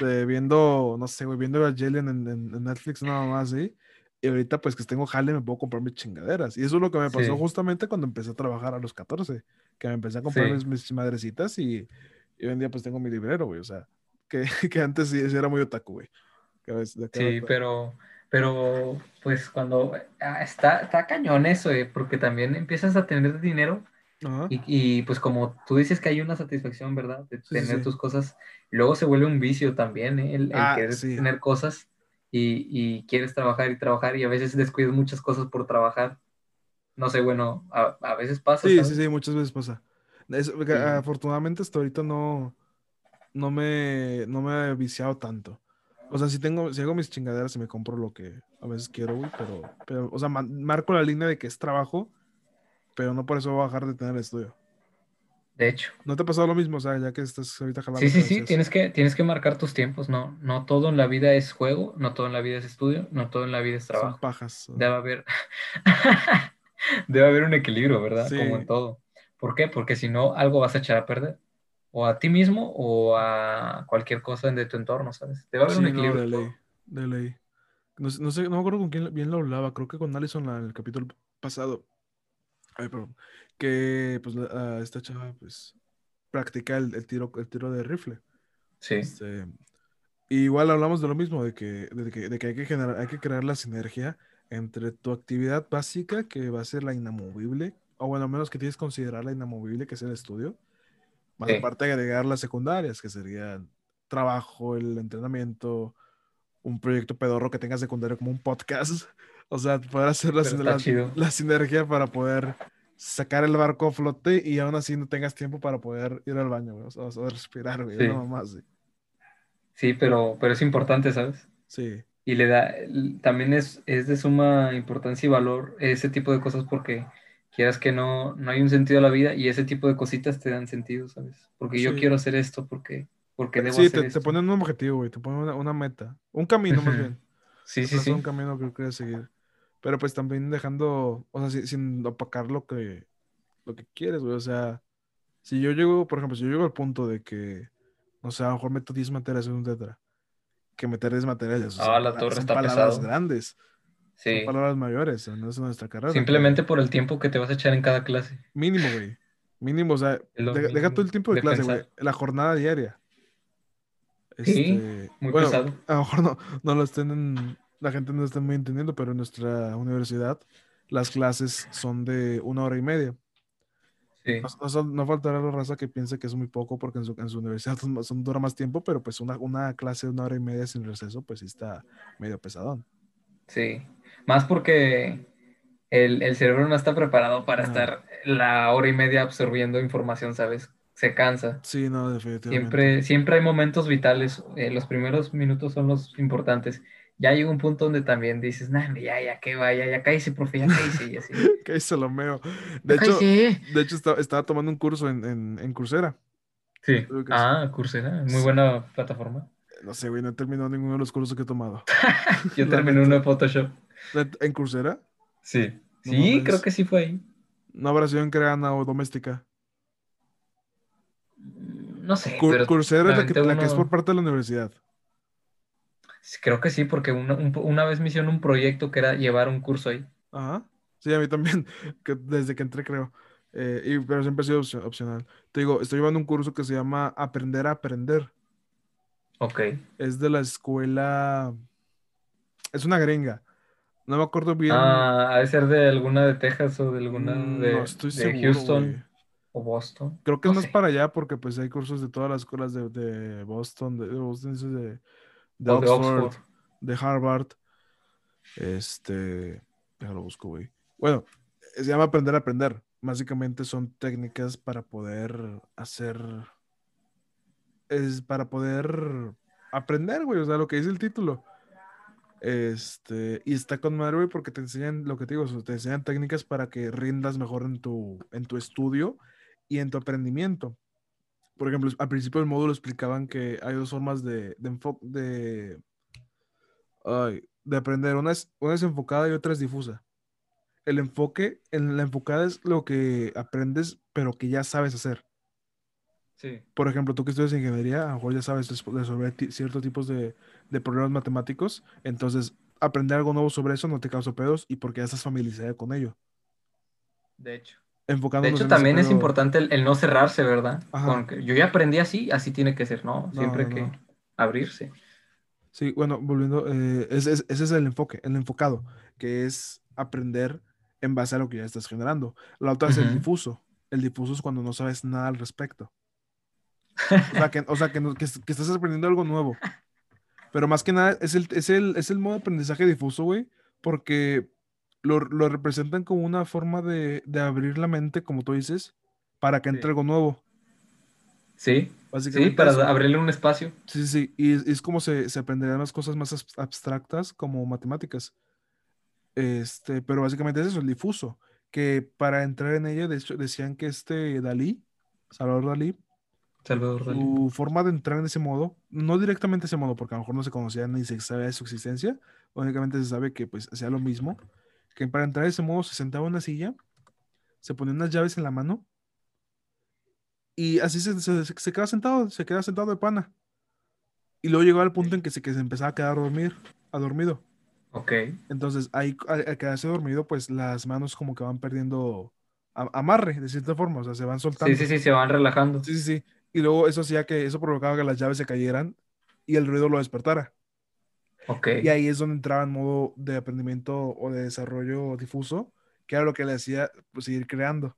de viendo, no sé, güey, viendo a Jalen en, en- en Netflix, nada más así. Y ahorita, pues que tengo jale, me puedo comprar mis chingaderas. Y eso es lo que me pasó Sí. justamente cuando empecé a trabajar a los 14, que me empecé a comprar Sí. mis, mis madrecitas y, y hoy en día, pues tengo mi librero, güey. O sea, que, que antes sí, sí era muy otaku, güey. Sí, ta- pero, pero pues cuando ah, está, está cañón eso, eh, porque también empiezas a tener dinero. Y, y, pues como tú dices que hay una satisfacción, ¿verdad? De sí, tener sí. tus cosas, luego se vuelve un vicio también, ¿eh? El, el Ah, querer sí. tener cosas y, y quieres trabajar y trabajar y a veces descuidas muchas cosas por trabajar. No sé, bueno, a, a veces pasa, Sí, ¿sabes? sí, sí, muchas veces pasa. Es-. Afortunadamente hasta ahorita no, no me, no me he viciado tanto. O sea, si tengo, si hago mis chingaderas y me compro lo que a veces quiero, güey, pero, pero, o sea, ma- marco la línea de que es trabajo, pero no por eso voy a dejar de tener el estudio. De hecho. ¿No te ha pasado lo mismo? O sea, ya que estás ahorita jalando. Sí, sí, sí, tienes que, tienes que marcar tus tiempos, no, no todo en la vida es juego, no todo en la vida es estudio, no todo en la vida es Son trabajo. pajas. Debe haber, debe haber un equilibrio, ¿verdad? Sí. Como en todo. ¿Por qué? Porque si no, algo vas a echar a perder. O a ti mismo o a cualquier cosa de tu entorno, ¿sabes? Debe haber Sí, un no, equilibrio. de en todo. ley, de ley. No, no sé, no me acuerdo con quién bien lo hablaba, creo que con Allison en el capítulo pasado, ay, perdón, que pues esta chava pues practica el, el tiro, el tiro de rifle. Sí, Este, igual hablamos de lo mismo, de que, de que, de que hay que generar, hay que crear la sinergia entre tu actividad básica, que va a ser la inamovible, o bueno, a menos que tienes que considerar la inamovible, que es el estudio, más Sí. aparte de agregar las secundarias, que serían trabajo, el entrenamiento, un proyecto pedorro que tenga secundario como un podcast. O sea, poder hacer la, la- la sinergia para poder sacar el barco a flote y aún así no tengas tiempo para poder ir al baño, güey, o sea, respirar, güey, Sí. mamá así. sí, pero, pero es importante, ¿sabes? Sí. Y le da, también es, es de suma importancia y valor ese tipo de cosas porque quieras que no, no hay un sentido a la vida y ese tipo de cositas te dan sentido, ¿sabes? Porque yo Sí. quiero hacer esto, porque, porque debo Sí, hacer te, te esto. ponen un objetivo, güey, te ponen una, una meta, un camino más bien. Sí, Te sí, sí. un camino que quieres seguir. Pero pues también dejando, o sea, si- sin, opacar lo que, lo que quieres, güey. O sea, si yo llego, por ejemplo, si yo llego al punto de que, no sé, a lo mejor meto 10 materias en un tetra, que meter 10 materias, o sea, Ah, la son- torre son está palabras pesado. grandes, son Sí. palabras mayores en nuestra nuestra carrera. Simplemente por el tiempo que te vas a echar en cada clase. Mínimo, güey. Mínimo, o sea, Es deja, todo el tiempo de de clase, güey. La jornada diaria. Sí, Este, muy bueno, pesado. A lo mejor no, no lo estén en- la gente no está muy entendiendo, pero en nuestra universidad las clases son de una hora y media. Sí, No, no no faltará la raza que piense que es muy poco porque en su, en su universidad son, dura más tiempo, pero pues una, una clase de una hora y media sin receso, pues sí está medio pesadón. sí. Más porque el, el cerebro no está preparado para estar la hora y media absorbiendo información, ¿sabes? Se cansa. Sí, no, definitivamente. Siempre, siempre hay momentos vitales. eh, los primeros minutos son los importantes. Ya llega un punto donde también dices, nah, ya, ya, que vaya, ya cállese, profe, ya cállese, y así. Que ahí se lo meo. De Ya hecho, cállese. de hecho estaba, estaba tomando un curso en, en, en Coursera. Sí. que sí. Ah, Coursera, muy Sí. buena plataforma. No sé, güey, no he terminado ninguno de los cursos que he tomado. Yo terminé uno de Photoshop. ¿En Coursera? Sí. No Sí, mames. creo que sí fue ahí. ¿No habrá sido en creana o doméstica? No sé, Cur- pero Coursera es la que, aventé la que es uno- por parte de la universidad. Creo que sí, porque una, un- una vez me hicieron un proyecto que era llevar un curso ahí. Ajá. Sí, a mí también, que desde que entré creo. Eh, y, pero siempre ha sido opcio- opcional. Te digo, estoy llevando un curso que se llama Aprender a Aprender. Ok. Es de la escuela... Es una gringa. No me acuerdo bien. Ah, ha de ser de alguna de Texas o de alguna Mm, de, no estoy de seguro, Houston o Boston. Creo que No es más sé. para allá porque pues hay cursos de todas las escuelas de, de Boston, de, Boston, de, de Oxford, de Harvard. Este, ya lo busco, güey. Bueno, se llama aprender a aprender. Básicamente son técnicas para poder hacer, es para poder aprender, güey. O sea, lo que dice el título. Este, y está con madre, güey, porque te enseñan lo que te digo, te enseñan técnicas para que rindas mejor en tu, en tu estudio y en tu aprendimiento. Por ejemplo, al principio del módulo explicaban que hay dos formas de, de enfoque, de, de aprender. Una es, una es enfocada y otra es difusa. El enfoque, en la enfocada es lo que aprendes, pero que ya sabes hacer. Sí. Por ejemplo, tú que estudias ingeniería, a lo mejor ya sabes res- resolver ciertos tipos de, de problemas matemáticos. Entonces, aprender algo nuevo sobre eso no te causa pedos y porque ya estás familiarizado con ello. De hecho. De Enfocándonos hecho, en ese también es pedo- importante el, el no cerrarse, ¿verdad? Yo ya aprendí así, así tiene que ser, ¿no? Siempre no, que abrirse. Sí, bueno, volviendo, eh, ese, es- ese es el enfoque, el enfocado, que es aprender en base a lo que ya estás generando. La otra es el difuso. El difuso es cuando no sabes nada al respecto. O sea, que, o sea, que, no- que es- que estás aprendiendo algo nuevo. Pero más que nada es el, es el, es el modo de aprendizaje difuso, güey, porque lo, lo representan como una forma de, de abrir la mente, como tú dices, para que entre Sí. algo nuevo. Sí, Básicamente sí, para eso. abrirle un espacio. Sí, sí, sí. Y es, es como se, se aprenderían las cosas más abs- abstractas como matemáticas. Este, pero básicamente es eso, el difuso. Que para entrar en ella, de hecho, decían que este Dalí, Salvador Dalí, Salvador Dalí. su forma de entrar en ese modo, no directamente ese modo, porque a lo mejor no se conocía ni se sabía de su existencia, únicamente se sabe que pues hacía lo mismo, que para entrar en ese modo se sentaba en una silla, se ponía unas llaves en la mano y así se, se, se- se quedaba sentado, se quedaba sentado de pana. Y luego llegó al punto en que se, que se empezaba a quedar a dormir, a dormido. Ok. Entonces, ahí al, al quedarse dormido, pues las manos como que van perdiendo a- amarre, de cierta forma, o sea, se van soltando. Sí, sí, sí, se van relajando. Sí, sí, sí. Y luego eso hacía que eso provocaba que las llaves se cayeran y el ruido lo despertara. Ok. Y ahí es donde entraba en modo de aprendimiento o de desarrollo difuso, que era lo que le hacía pues, seguir creando.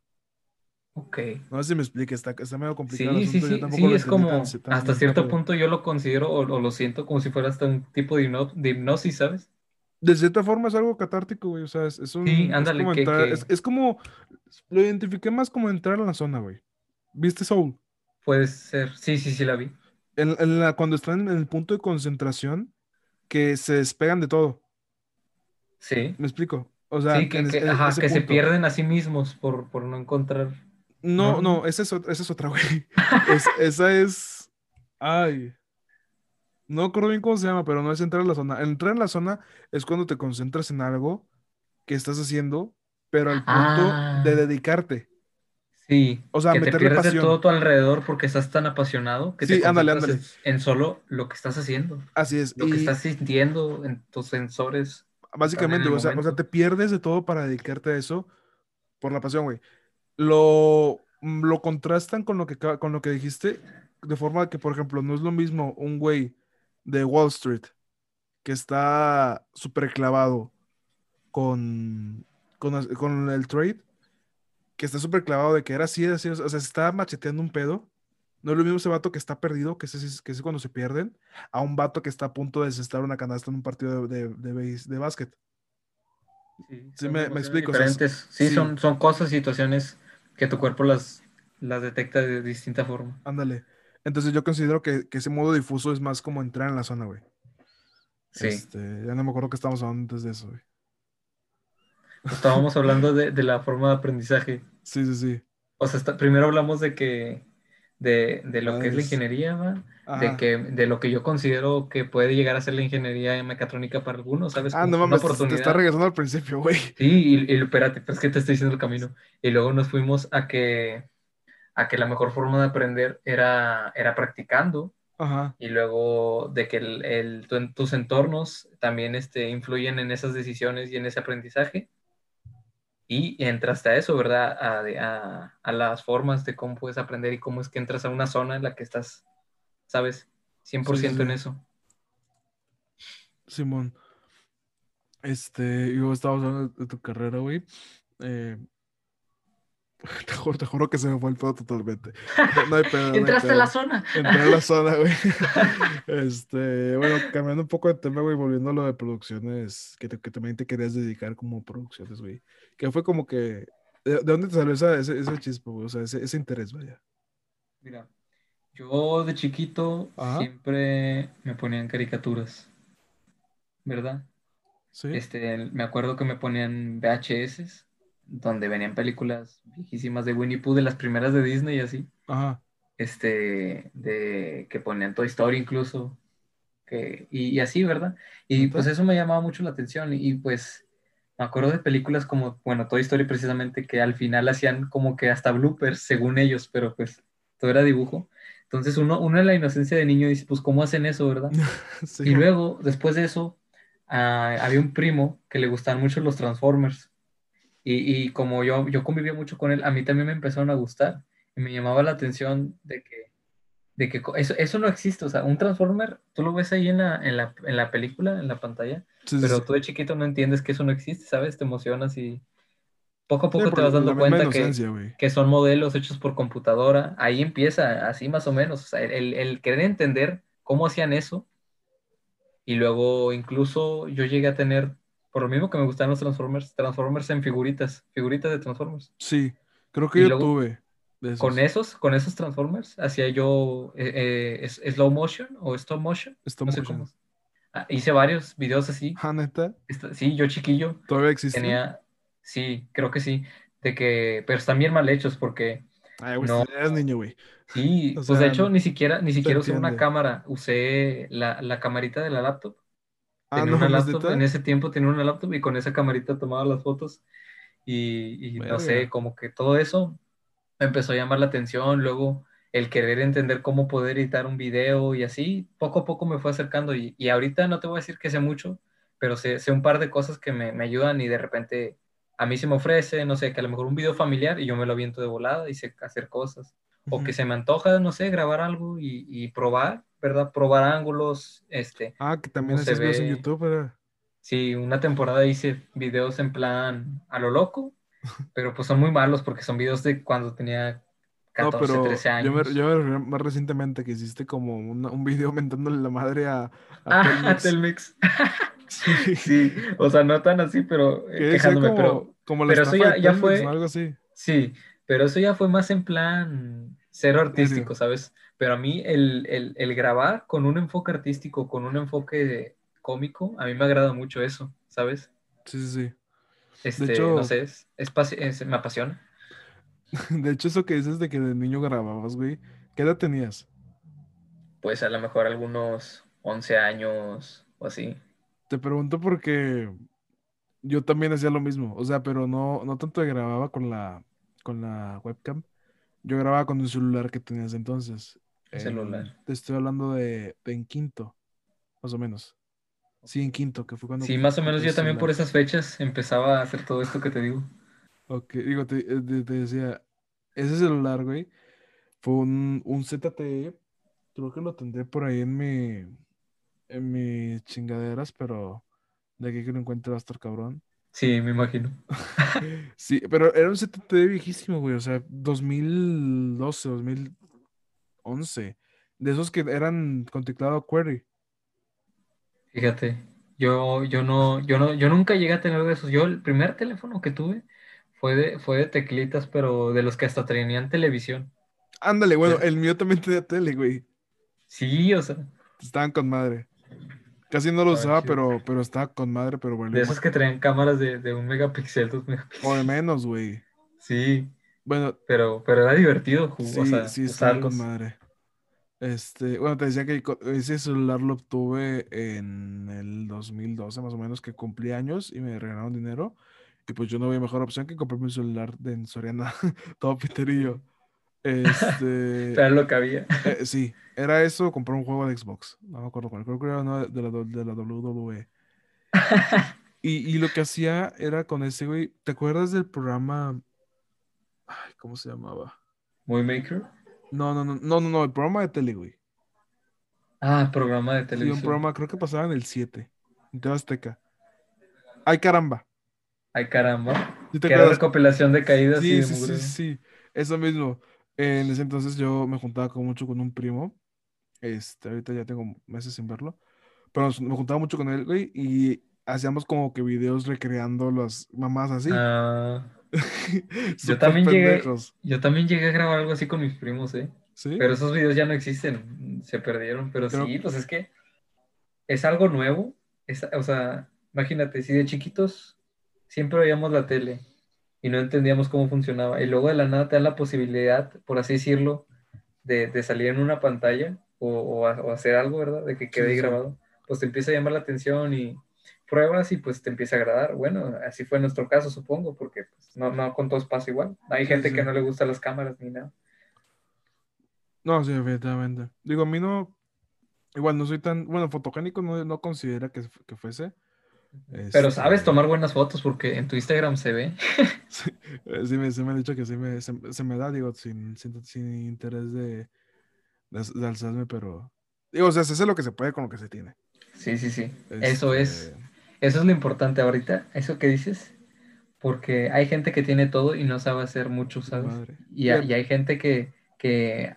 Ok. No sé si me explique, está, está medio complicado Sí, el sí, asunto, yo sí, tampoco sí, lo es como, tan- tan- hasta cierto punto yo lo considero o, o lo siento como si fuera hasta un tipo de, hipno- de hipnosis, ¿sabes? De cierta forma es algo catártico, güey, o sea, es, es un, Sí, es ándale, como que- entrar, que- es, es como, lo identifiqué más como entrar en la zona, güey. ¿Viste Soul? Puede ser, sí, sí, sí la vi. En, en la, cuando están en el punto de concentración, que se despegan de todo, Sí, ¿me explico? O sea, sí, que, en que, es- en ajá, ese que se pierden a sí mismos por, por no encontrar. No, No. no, esa es, ot- esa es otra, güey. Es- esa es. Ay. No recuerdo bien cómo se llama, pero no es entrar en la zona. Entrar en la zona es cuando te concentras en algo que estás haciendo, pero al punto Ah. de dedicarte. Sí, O sea, que te pierdes de todo tu alrededor porque estás tan apasionado que te Sí, ándale, concentras En, solo lo que estás haciendo, Así es. lo que estás sintiendo en tus sensores. básicamente, o sea, o sea, te pierdes de todo para dedicarte a eso por la pasión, güey. Lo, mm, lo contrastan con lo que, con lo que dijiste, de forma que, por ejemplo, no es lo mismo un güey de Wall Street que está súper clavado con, con el trade, que está súper clavado de que era así, así, o sea, se está macheteando un pedo. No es lo mismo ese vato que está perdido, que es- que ese cuando se pierden, a un vato que está a punto de desestar una canasta en un partido de, de, de, base- de básquet. Sí, me- explico, o sea, Diferentes. sí, sí. Son, son cosas, situaciones que tu cuerpo las, las detecta de distinta forma. Ándale. Entonces yo considero que, que ese modo difuso es más como entrar en la zona, güey. Sí. Este, ya no me acuerdo que estábamos hablando antes de eso, güey. Estábamos hablando de, de la forma de aprendizaje. Sí, sí, sí. O sea, está- primero hablamos de que de, de lo que es la ingeniería, ¿va? de que de lo que yo considero que puede llegar a ser la ingeniería mecatrónica para algunos, ¿sabes? Ah, Como no mames, te- está regresando al principio, güey. Sí, y, y espérate, pues que te estoy diciendo el camino. Y luego nos fuimos a que a que la mejor forma de aprender era, era practicando. Ajá. Y luego de que el, el- tu- tus entornos también este, influyen en esas decisiones y en ese aprendizaje. Y entraste a eso, ¿verdad? A, a- a las formas de cómo puedes aprender y cómo es que entras a una zona en la que estás, ¿sabes? 100% Sí, sí, en eso. Simón. Este, yo estaba hablando de tu carrera, güey. Eh, te juro, te juro que se me fue el pedo totalmente. No, hay pedo, no hay Entraste a la zona. Entré a la zona, güey. Este, bueno, cambiando un poco de tema, güey, volviendo a lo de producciones, que, te- que también te querías dedicar como producciones, güey. Que fue como que, ¿de, de dónde te salió esa, ese, ese chispa, güey? O sea, ese, ese interés, vaya. Mira, yo de chiquito Ajá. siempre me ponían caricaturas, ¿verdad? Sí. Este, me acuerdo que me ponían VHS, donde venían películas viejísimas de Winnie Pooh, de las primeras de Disney y así. Ajá. Este, de que ponían Toy Story incluso, que, y, y así, ¿verdad? Y ¿Neta? pues eso me llamaba mucho la atención y, pues me acuerdo de películas como, bueno, Toy Story precisamente, que al final hacían como que hasta bloopers, según ellos, pero pues todo era dibujo. Entonces uno, uno en la inocencia de niño dice, pues, ¿cómo hacen eso, verdad? Sí. Y luego, después de eso, ah, había un primo que le gustaban mucho los Transformers. Y, y como yo, yo convivía mucho con él, a mí también me empezaron a gustar. Y me llamaba la atención de que, de que eso, eso no existe. O sea, un Transformer, tú lo ves ahí en la, en la, en la película, en la pantalla, Sí, pero sí. tú de chiquito no entiendes que eso no existe, ¿sabes? Te emocionas y poco a Sí, poco te vas dando cuenta que, que son modelos hechos por computadora. Ahí empieza, así más o menos. O sea, el, el querer entender cómo hacían eso. Y luego incluso yo llegué a tener, por lo mismo que me gustaban los Transformers, Transformers en figuritas, figuritas de Transformers. Sí, creo que Y yo luego, tuve de Con esos. con esos Transformers, hacía yo eh, eh, slow motion o stop motion, Stop no sé motion. cómo. Ah, hice varios videos así. Ah, neta, Sí, yo chiquillo todavía existe. tenía, sí, creo que sí, de que, pero están bien mal hechos porque Ay, güey, no, eres niño, güey. Sí, O pues de hecho ni siquiera, ni siquiera usé una cámara, usé la, la camarita de la laptop. Ah, Tenía no, una mames, laptop, en ese tiempo tenía una laptop y con esa camarita tomaba las fotos y, y no sé, como que todo eso me empezó a llamar la atención, luego el querer entender cómo poder editar un video y así, poco a poco me fue acercando y, y ahorita no te voy a decir que sé mucho, pero sé, sé un par de cosas que me, me ayudan y de repente a mí se me ofrece, no sé, que a lo mejor un video familiar y yo me lo aviento de volada y sé hacer cosas. O que se me antoja, no sé, grabar algo y, y probar, ¿verdad? Probar ángulos, este. Ah, que también haces videos en ve. YouTube, ¿verdad? Sí, una temporada hice videos en plan a lo loco, pero pues son muy malos porque son videos de cuando tenía 14, No, pero 13 yo me, años. yo me refería más recientemente que hiciste como una- un video mentándole la madre a, a Ah, Telmex. Telmex. Sí. Sí, o sea, no tan así, pero eh, quejándome, como, pero como la pero eso ya- de ya Telmex, fue-. Algo así. sí, pero eso ya fue más en plan cero artístico, ¿sabes? Pero a mí el, el, el grabar con un enfoque artístico, con un enfoque cómico, a mí me agrada mucho eso, ¿sabes? Sí, sí, sí. Este, hecho- no sé, es, es es- me apasiona. De hecho, eso que dices de que de niño grababas, güey. ¿Qué edad tenías? Pues a lo mejor algunos 11 años o así. Te pregunto porque yo también hacía lo mismo. O sea, pero no, no tanto grababa con la, con la webcam. Yo grababa con un celular que tenías entonces. En- celular. te estoy hablando de, de en quinto, más o menos. Sí, en quinto, que fue cuando... Sí, más o menos yo también por esas fechas empezaba a hacer todo esto que te digo. Ok, digo, te, eh, te- te decía, ese celular, güey, fue un, un ZTE. Creo que lo tendré por ahí en mi, en mis chingaderas, pero de aquí que lo encuentre va a estar cabrón. Sí, me imagino. Sí, pero era un ZTE viejísimo, güey, o sea, 2012, 2011. De esos que eran con teclado Query. Fíjate, yo, yo no, yo no, yo nunca llegué a tener de esos. Yo el primer teléfono que tuve fue de, fue de teclitas, pero de los que hasta tenían televisión. Ándale, bueno, el mío también tenía tele, güey. Sí, o sea, Estaban con madre. Casi no lo Estaban usaba, pero, pero estaba con madre, pero de valió esos que traían cámaras de, de un megapíxel, dos O de menos, güey. Sí, Bueno, pero, pero era divertido, ju- sí, o sea, sí, usarlos. madre. Este, bueno, te decía que ese celular lo obtuve en el 2012, más o menos, que cumplí años y me regalaron dinero. Y pues yo no había mejor opción que comprarme un celular de en Soriana, todo piterillo. Este, era lo que había. eh, sí, era eso, comprar un juego de Xbox. No me acuerdo cuál, creo que era uno de la, de la WWE. Y, y lo que hacía era con ese, güey, ¿te acuerdas del programa? Ay, ¿cómo se llamaba? Muy Maker. No, no, no, no, no, no, el programa de tele, güey. Ah, programa de Sí, un televisión. programa, creo que pasaba en el 7, en TV Azteca. Ay, caramba. Ay, caramba. ¿Sí te Que era recopilación de caídas y Sí, de sí, sí, sí, eso mismo. En ese entonces yo me juntaba con mucho con un primo. Este, ahorita ya tengo meses sin verlo. Pero nos- me juntaba mucho con él, güey, y hacíamos como que videos recreando las mamás así. Ah, yo también llegué, yo también llegué a grabar algo así con mis primos, ¿eh? ¿Sí? Pero esos videos ya no existen, se perdieron. Pero Pero- sí, pues es que es algo nuevo. Es, o sea, imagínate, si de chiquitos siempre veíamos la tele y no entendíamos cómo funcionaba, y luego de la nada te dan la posibilidad, por así decirlo, de, de salir en una pantalla o, o a- o hacer algo, ¿verdad? De que quede Sí, ahí sí. grabado, pues te empieza a llamar la atención y pruebas y pues te empieza a agradar. Bueno, así fue nuestro caso, supongo, porque pues, no, no con todos pasa igual. Hay gente sí. que no le gustan las cámaras ni nada. No, sí, definitivamente. Digo, a mí no, igual no soy tan, bueno, fotogénico no, no considera que, que fuese. Pero sabes Este, tomar buenas fotos porque en tu Instagram se ve. Sí, eh, sí me, sí me han dicho que sí me, se, se me da, digo, sin, sin, sin interés de, de, de alzarme, pero, digo, o sea, se hace lo que se puede con lo que se tiene. Sí, sí, sí. Eso es, Este, eso es lo importante ahorita, eso que dices, porque hay gente que tiene todo y no sabe hacer mucho, ¿sabes? Y, hay- Bien. y hay gente que, que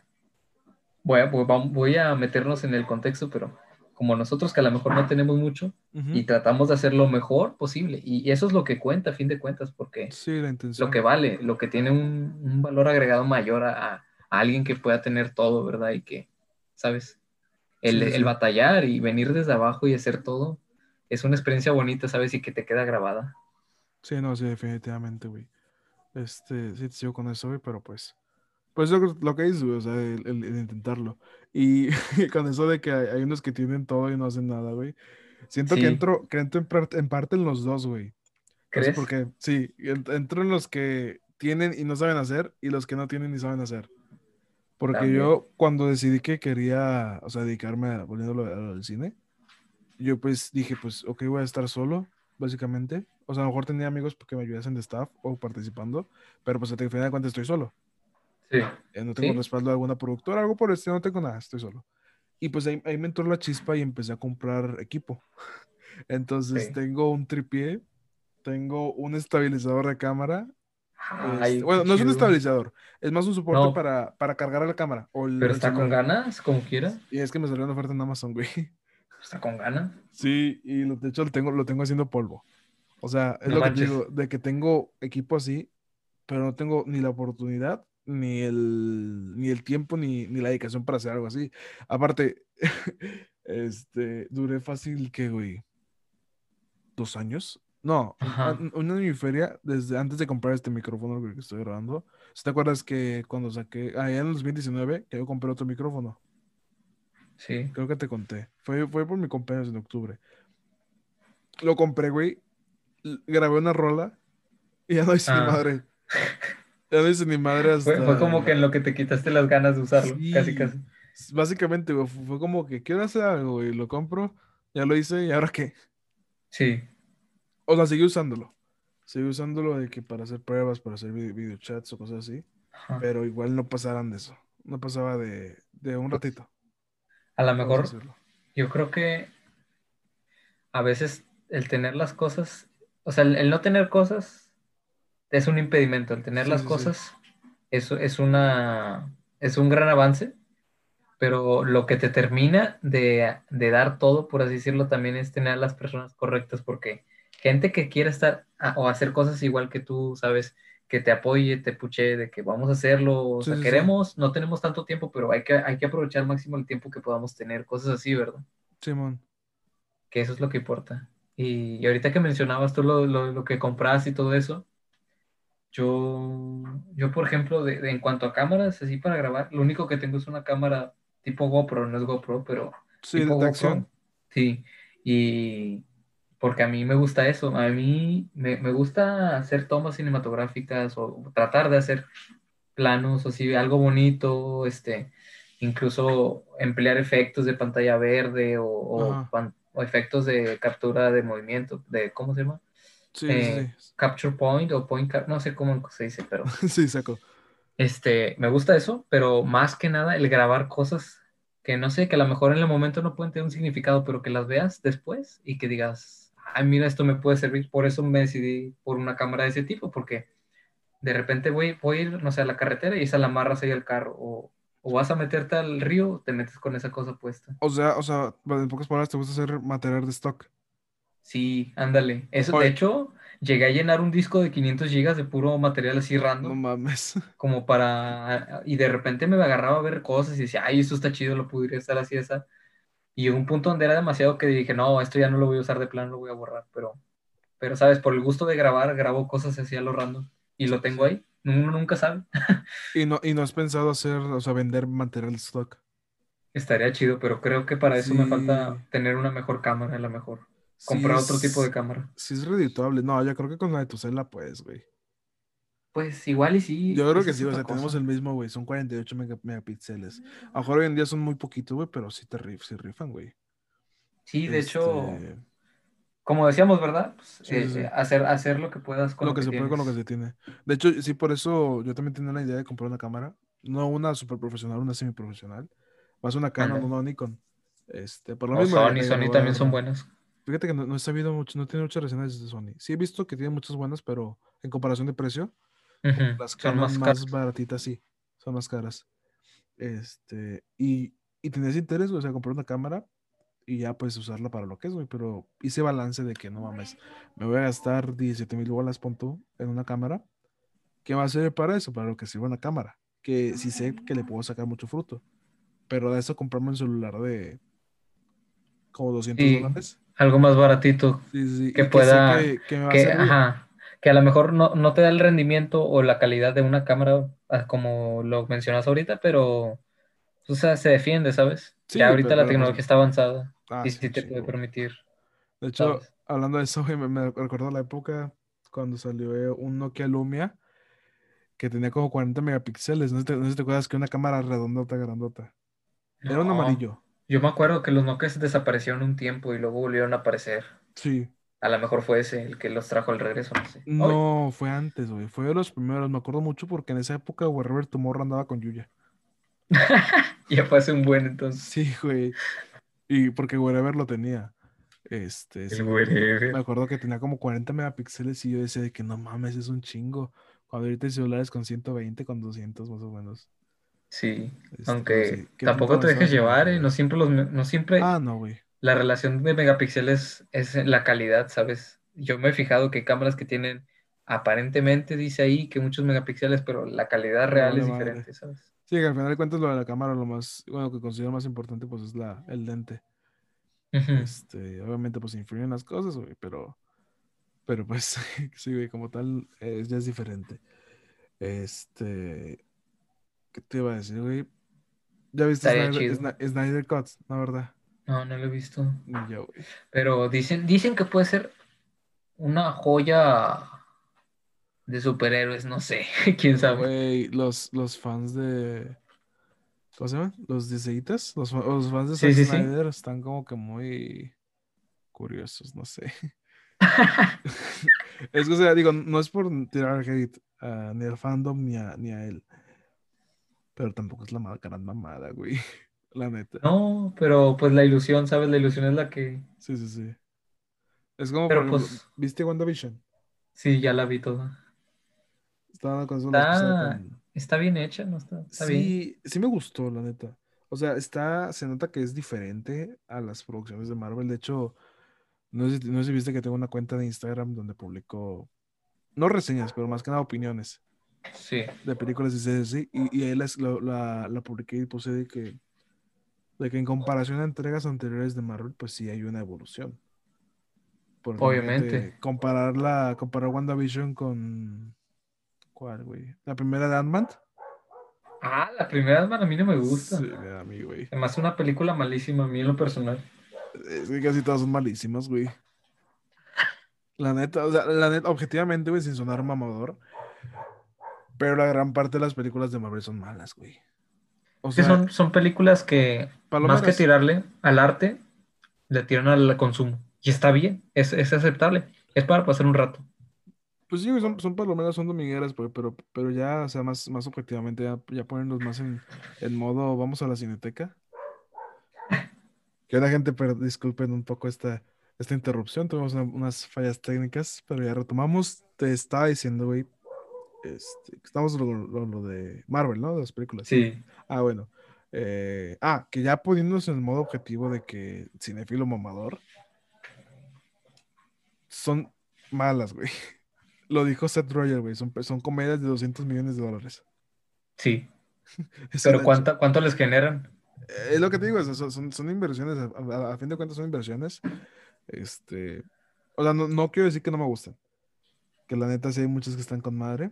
voy, a, voy a- meternos en el contexto, pero como nosotros que a lo mejor no tenemos mucho y tratamos de hacer lo mejor posible, y eso es lo que cuenta a fin de cuentas, porque Sí, la lo que vale, lo que tiene un, un valor agregado mayor a, a alguien que pueda tener todo, ¿verdad? Y que, ¿sabes? El, Sí, sí, el sí. batallar y venir desde abajo y hacer todo es una experiencia bonita, ¿sabes? Y que te queda grabada. Sí, no, sí, definitivamente, güey. Este, sí, te sigo con eso, güey, pero pues, pues lo, lo que dices, güey, o sea, el, el- el intentarlo. Y con eso de que hay, hay unos que tienen todo y no hacen nada, güey. Siento que Sí. entro, que entro en, parte, en parte en los dos, güey. No sé ¿Crees? por qué. Sí, en- entro en los que tienen y no saben hacer y los que no tienen y saben hacer. Porque También. yo cuando decidí que quería, o sea, dedicarme a, volviéndolo al cine, yo pues dije, pues, ok, voy a estar solo, básicamente. O sea, a lo mejor tenía amigos que me ayudasen de staff o participando, pero pues al final de cuentas estoy solo. Sí. Eh, no tengo Sí. respaldo de alguna productora, algo por el estilo, no tengo nada, estoy solo. Y pues ahí, ahí me entró la chispa y empecé a comprar equipo. Entonces Sí. tengo un tripié, tengo un estabilizador de cámara. Ay, este, bueno, no es un estabilizador, es más un soporte No. para, para cargar a la cámara. O el- Pero el está con celular. ganas, como quiera. Y es que me salió una oferta en Amazon, güey. Está con ganas. Sí, y lo, de hecho lo tengo, lo tengo haciendo polvo. O sea, es No lo que manches. digo, de que tengo equipo así, pero no tengo ni la oportunidad, ni el, ni el tiempo, ni, ni la dedicación para hacer algo así. Aparte, este, duré fácil que, güey, dos años. No, un- año y feria desde antes de comprar este micrófono que estoy grabando. ¿Sí ¿Te acuerdas que cuando saqué, allá en el 2019, que yo compré otro micrófono? Sí. Creo que te conté. Fue, fue por mi cumpleaños en octubre. Lo compré, güey. Grabé una rola y ya no hice ni Ah. madre. Ya no hice ni madre hasta... Fue, fue como que en lo que te quitaste las ganas de usarlo, Sí. casi casi. Básicamente, güey, fu- fue como que quiero hacer algo, güey. Lo compro, ya lo hice y ahora qué. Sí. O sea, seguí usándolo. Seguí usándolo de que para hacer pruebas, para hacer video, videochats o cosas así. Ajá. Pero igual no pasaran de eso. No pasaba de, de un ratito. A lo mejor yo creo que a veces el tener las cosas, o sea, el, el no tener cosas es un impedimento. El tener Sí, las sí, sí. cosas es, es una es un gran avance, pero lo que te termina de, de dar todo, por así decirlo, también es tener a las personas correctas, porque gente que quiere estar a- o hacer cosas igual que tú, sabes, que te apoye, te puche, de que vamos a hacerlo, o Sí, sea, sí, sí. queremos, no tenemos tanto tiempo, pero hay que, hay que aprovechar al máximo el tiempo que podamos tener, cosas así, ¿verdad? Simón. que eso es lo que importa. Y, y ahorita que mencionabas tú lo, lo, lo que compras y todo eso, yo, yo por ejemplo, de, de- en cuanto a cámaras, así para grabar, lo único que tengo es una cámara tipo GoPro, no es GoPro, pero Sí, tipo de GoPro. acción. Sí, y porque a mí me gusta eso, a mí me, me gusta hacer tomas cinematográficas o tratar de hacer planos o así, algo bonito, este, incluso emplear efectos de pantalla verde o, o pan- o efectos de captura de movimiento, de, ¿cómo se llama? Sí, Eh, Capture point o point, cap- no sé cómo se dice, pero sí, sí. Sí, saco. este, me gusta eso, pero más que nada el grabar cosas que no sé, que a lo mejor en el momento no pueden tener un significado, pero que las veas después y que digas, ay, mira, esto me puede servir. Por eso me decidí por una cámara de ese tipo, porque de repente voy, voy a ir, no sé, a la carretera y esa la amarras ahí al carro, o, o vas a meterte al río, te metes con esa cosa puesta. O sea, o sea, en pocas palabras, te gusta hacer material de stock. Sí, ándale. Eso, Oye. de hecho, llegué a llenar un disco de 500 gigas de puro material así No random. mames. como para, y de repente me agarraba a ver cosas y decía, ay, esto está chido, lo podría estar así, esa. Y un punto donde era demasiado que dije, no, esto ya no lo voy a usar de plano, lo voy a borrar, pero, pero, ¿sabes? Por el gusto de grabar, grabo cosas así a lo random y lo tengo ahí, uno nunca sabe. Y no, y no has pensado hacer, o sea, vender material stock. Estaría chido, pero creo que para eso me falta tener una mejor cámara, a lo mejor. Comprar Sí otro tipo de cámara. Sí es redituable. No, yo creo que con la de tu cela, pues, güey. Pues igual y sí. Yo creo que sí, o sea, tenemos cosa. el mismo, güey. Son 48 mega- megapíxeles. A lo mejor hoy en día son muy poquito, güey, pero sí te rif, sí rifan, güey. Sí, de hecho, Este, como decíamos, ¿verdad? Pues, Sí, eh, sí, eh, hacer, hacer lo que puedas con lo que se puede con lo que tienes. se tiene. De hecho, sí, por eso yo también tenía la idea de comprar una cámara. No una super profesional, una semi profesional. Más una Canon, no una Nikon. Este, por lo mismo. Sony, de Sony también son buenas. Fíjate que no, no he sabido mucho, no tiene muchas reseñas de Sony. Sí he visto que tiene muchas buenas, pero en comparación de precio, Ujú, las Son Canon más más, baratitas sí, son más caras. Este, y, y tenías interés, güey, o sea, comprar una cámara y ya pues usarla para lo que es, güey, pero hice balance de que no mames, me voy a gastar 17 mil bolas, pon tú, en una cámara. ¿Qué va a servir para eso? Para lo que sirve una cámara, que sí sé que le puedo sacar mucho fruto, pero de eso comprarme un celular de como 200 Sí, dólares. Algo más baratito. Sí, sí, que pueda- que, que me va a Que, servir. ajá, que a lo mejor no, no te da el rendimiento o la calidad de una cámara ah, como lo mencionas ahorita, pero o sea, se defiende, ¿sabes? Sí, ya ahorita pero- la tecnología está avanzada Ah, y sí, te puede güey. permitir. De hecho, ¿sabes? hablando de eso, me, me recordó la época cuando salió eh, un Nokia Lumia que tenía como 40 megapíxeles. No te, no te acuerdas que una cámara redondota, grandota. Era un amarillo. Yo me acuerdo que los Nokias desaparecieron un tiempo y luego volvieron a aparecer. Sí. A lo mejor fue ese el que los trajo al regreso, no sé. No, fue antes, güey. Fue de los primeros. Me acuerdo mucho porque en esa época Wherever Tomorrow andaba con Yuya. ya fue hace un buen entonces. Sí, güey. Y porque Wherever lo tenía. Este, sí, me acuerdo que tenía como 40 megapíxeles y yo decía de que no mames, es un chingo. Cuando ahorita hay celulares con 120, con 200 más o menos. Sí, Este, aunque sí, ¿qué tampoco te dejes llevar, ¿eh? No siempre los, no siempre Ah, no, güey. La relación de megapíxeles es la calidad, ¿sabes? Yo me he fijado que hay cámaras que tienen, aparentemente dice ahí que muchos megapíxeles, pero la calidad real es madre. diferente, ¿sabes? Sí, que al final de cuentas lo de la cámara, lo más, bueno, que considero más importante, pues es la, el lente. Este, obviamente, pues influyen las cosas, güey, pero, pero pues, sí, güey, como tal, eh, ya es diferente. Este, ¿qué te iba a decir, güey? ¿Ya viste Snyder, Snyder Cut? La verdad, No, no lo he visto. yo. Pero dicen, dicen que puede ser una joya de superhéroes, no sé, quién sabe. Güey, los, los fans de, ¿cómo se llaman? Los diseitas, los, los fans de Sí. Snyder están como que muy curiosos, no sé. Es que, o sea, digo, no es por tirar hate a- ni al fandom ni a, ni a él. Pero tampoco es la gran mamada, güey. La neta. No, pero pues la ilusión, ¿sabes? La ilusión es la que... Sí, sí, sí. Es como, Pero, ejemplo, pues- ¿viste WandaVision? Sí, ya la vi toda. Estaba con la Está, con- está bien hecha, ¿no? Está, está bien. Sí, sí me gustó, la neta. O sea, está, se nota que es diferente a las producciones de Marvel. De hecho, no sé, si- no sé si viste que tengo una cuenta de Instagram donde publico, no reseñas, pero más que nada opiniones. Sí. de películas y series así, y, y ahí las- lo- la, la publiqué y puse de que, de que en comparación a entregas anteriores de Marvel, pues sí hay una evolución. Porque Obviamente. Comparar, la, comparar WandaVision con... ¿Cuál, güey? La primera de Ant-Man. Ah, la primera Ant-Man a mí no me gusta. Sí, a mí, güey. Hace una película malísima a mí en lo personal. Es que casi todas son malísimas, güey. La neta, o sea, la neta, objetivamente, güey, sin sonar mamador. Pero la gran parte de las películas de Marvel son malas, güey. O que son, son películas que, más que tirarle al arte, le tiran al consumo. Y está bien, es, es aceptable. Es para pasar un rato. Pues sí, son, son palomeras, son domingueras, pero, pero ya, o sea, más, más objetivamente, ya, ya ponernos más en, en modo, vamos a la cineteca. Que la gente, pero disculpen un poco esta, esta interrupción, tuvimos una- unas fallas técnicas, pero ya retomamos. Te estaba diciendo, güey, este, estamos lo, lo- lo de Marvel, ¿no? De las películas. Sí, Ah, bueno. eh, ah, que ya poniéndonos en el modo objetivo de que cinefilo mamador, son malas, güey. Lo dijo Seth Roger, güey. Son, son comedias de 200 millones de dólares. sí. Pero. ¿cuánta, ¿cuánto les generan? Eh, Es lo que te digo, es- son, son, son inversiones. A, a- a fin de cuentas son inversiones. Este. O sea, no, no quiero decir que no me gustan. Que la neta sí hay muchas que están con madre.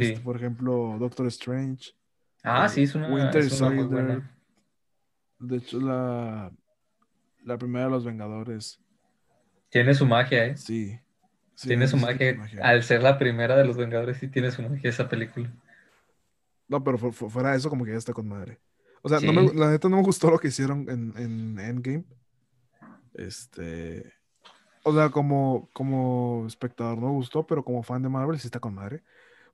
Este, por ejemplo, Doctor Strange. Ah, Eh, sí, es una, Winter es una Soldier. De hecho, la, la primera de los Vengadores. Tiene su magia, ¿eh? Sí. sí, tiene su magia. magia. Al ser la primera de los Vengadores, sí tiene su magia esa película. No, pero fu- fu- fuera de eso, como que ya está con madre. O sea, no me- la neta no me gustó lo que hicieron en, en Endgame. Este. O sea, como, como espectador no me gustó, pero como fan de Marvel sí está con madre.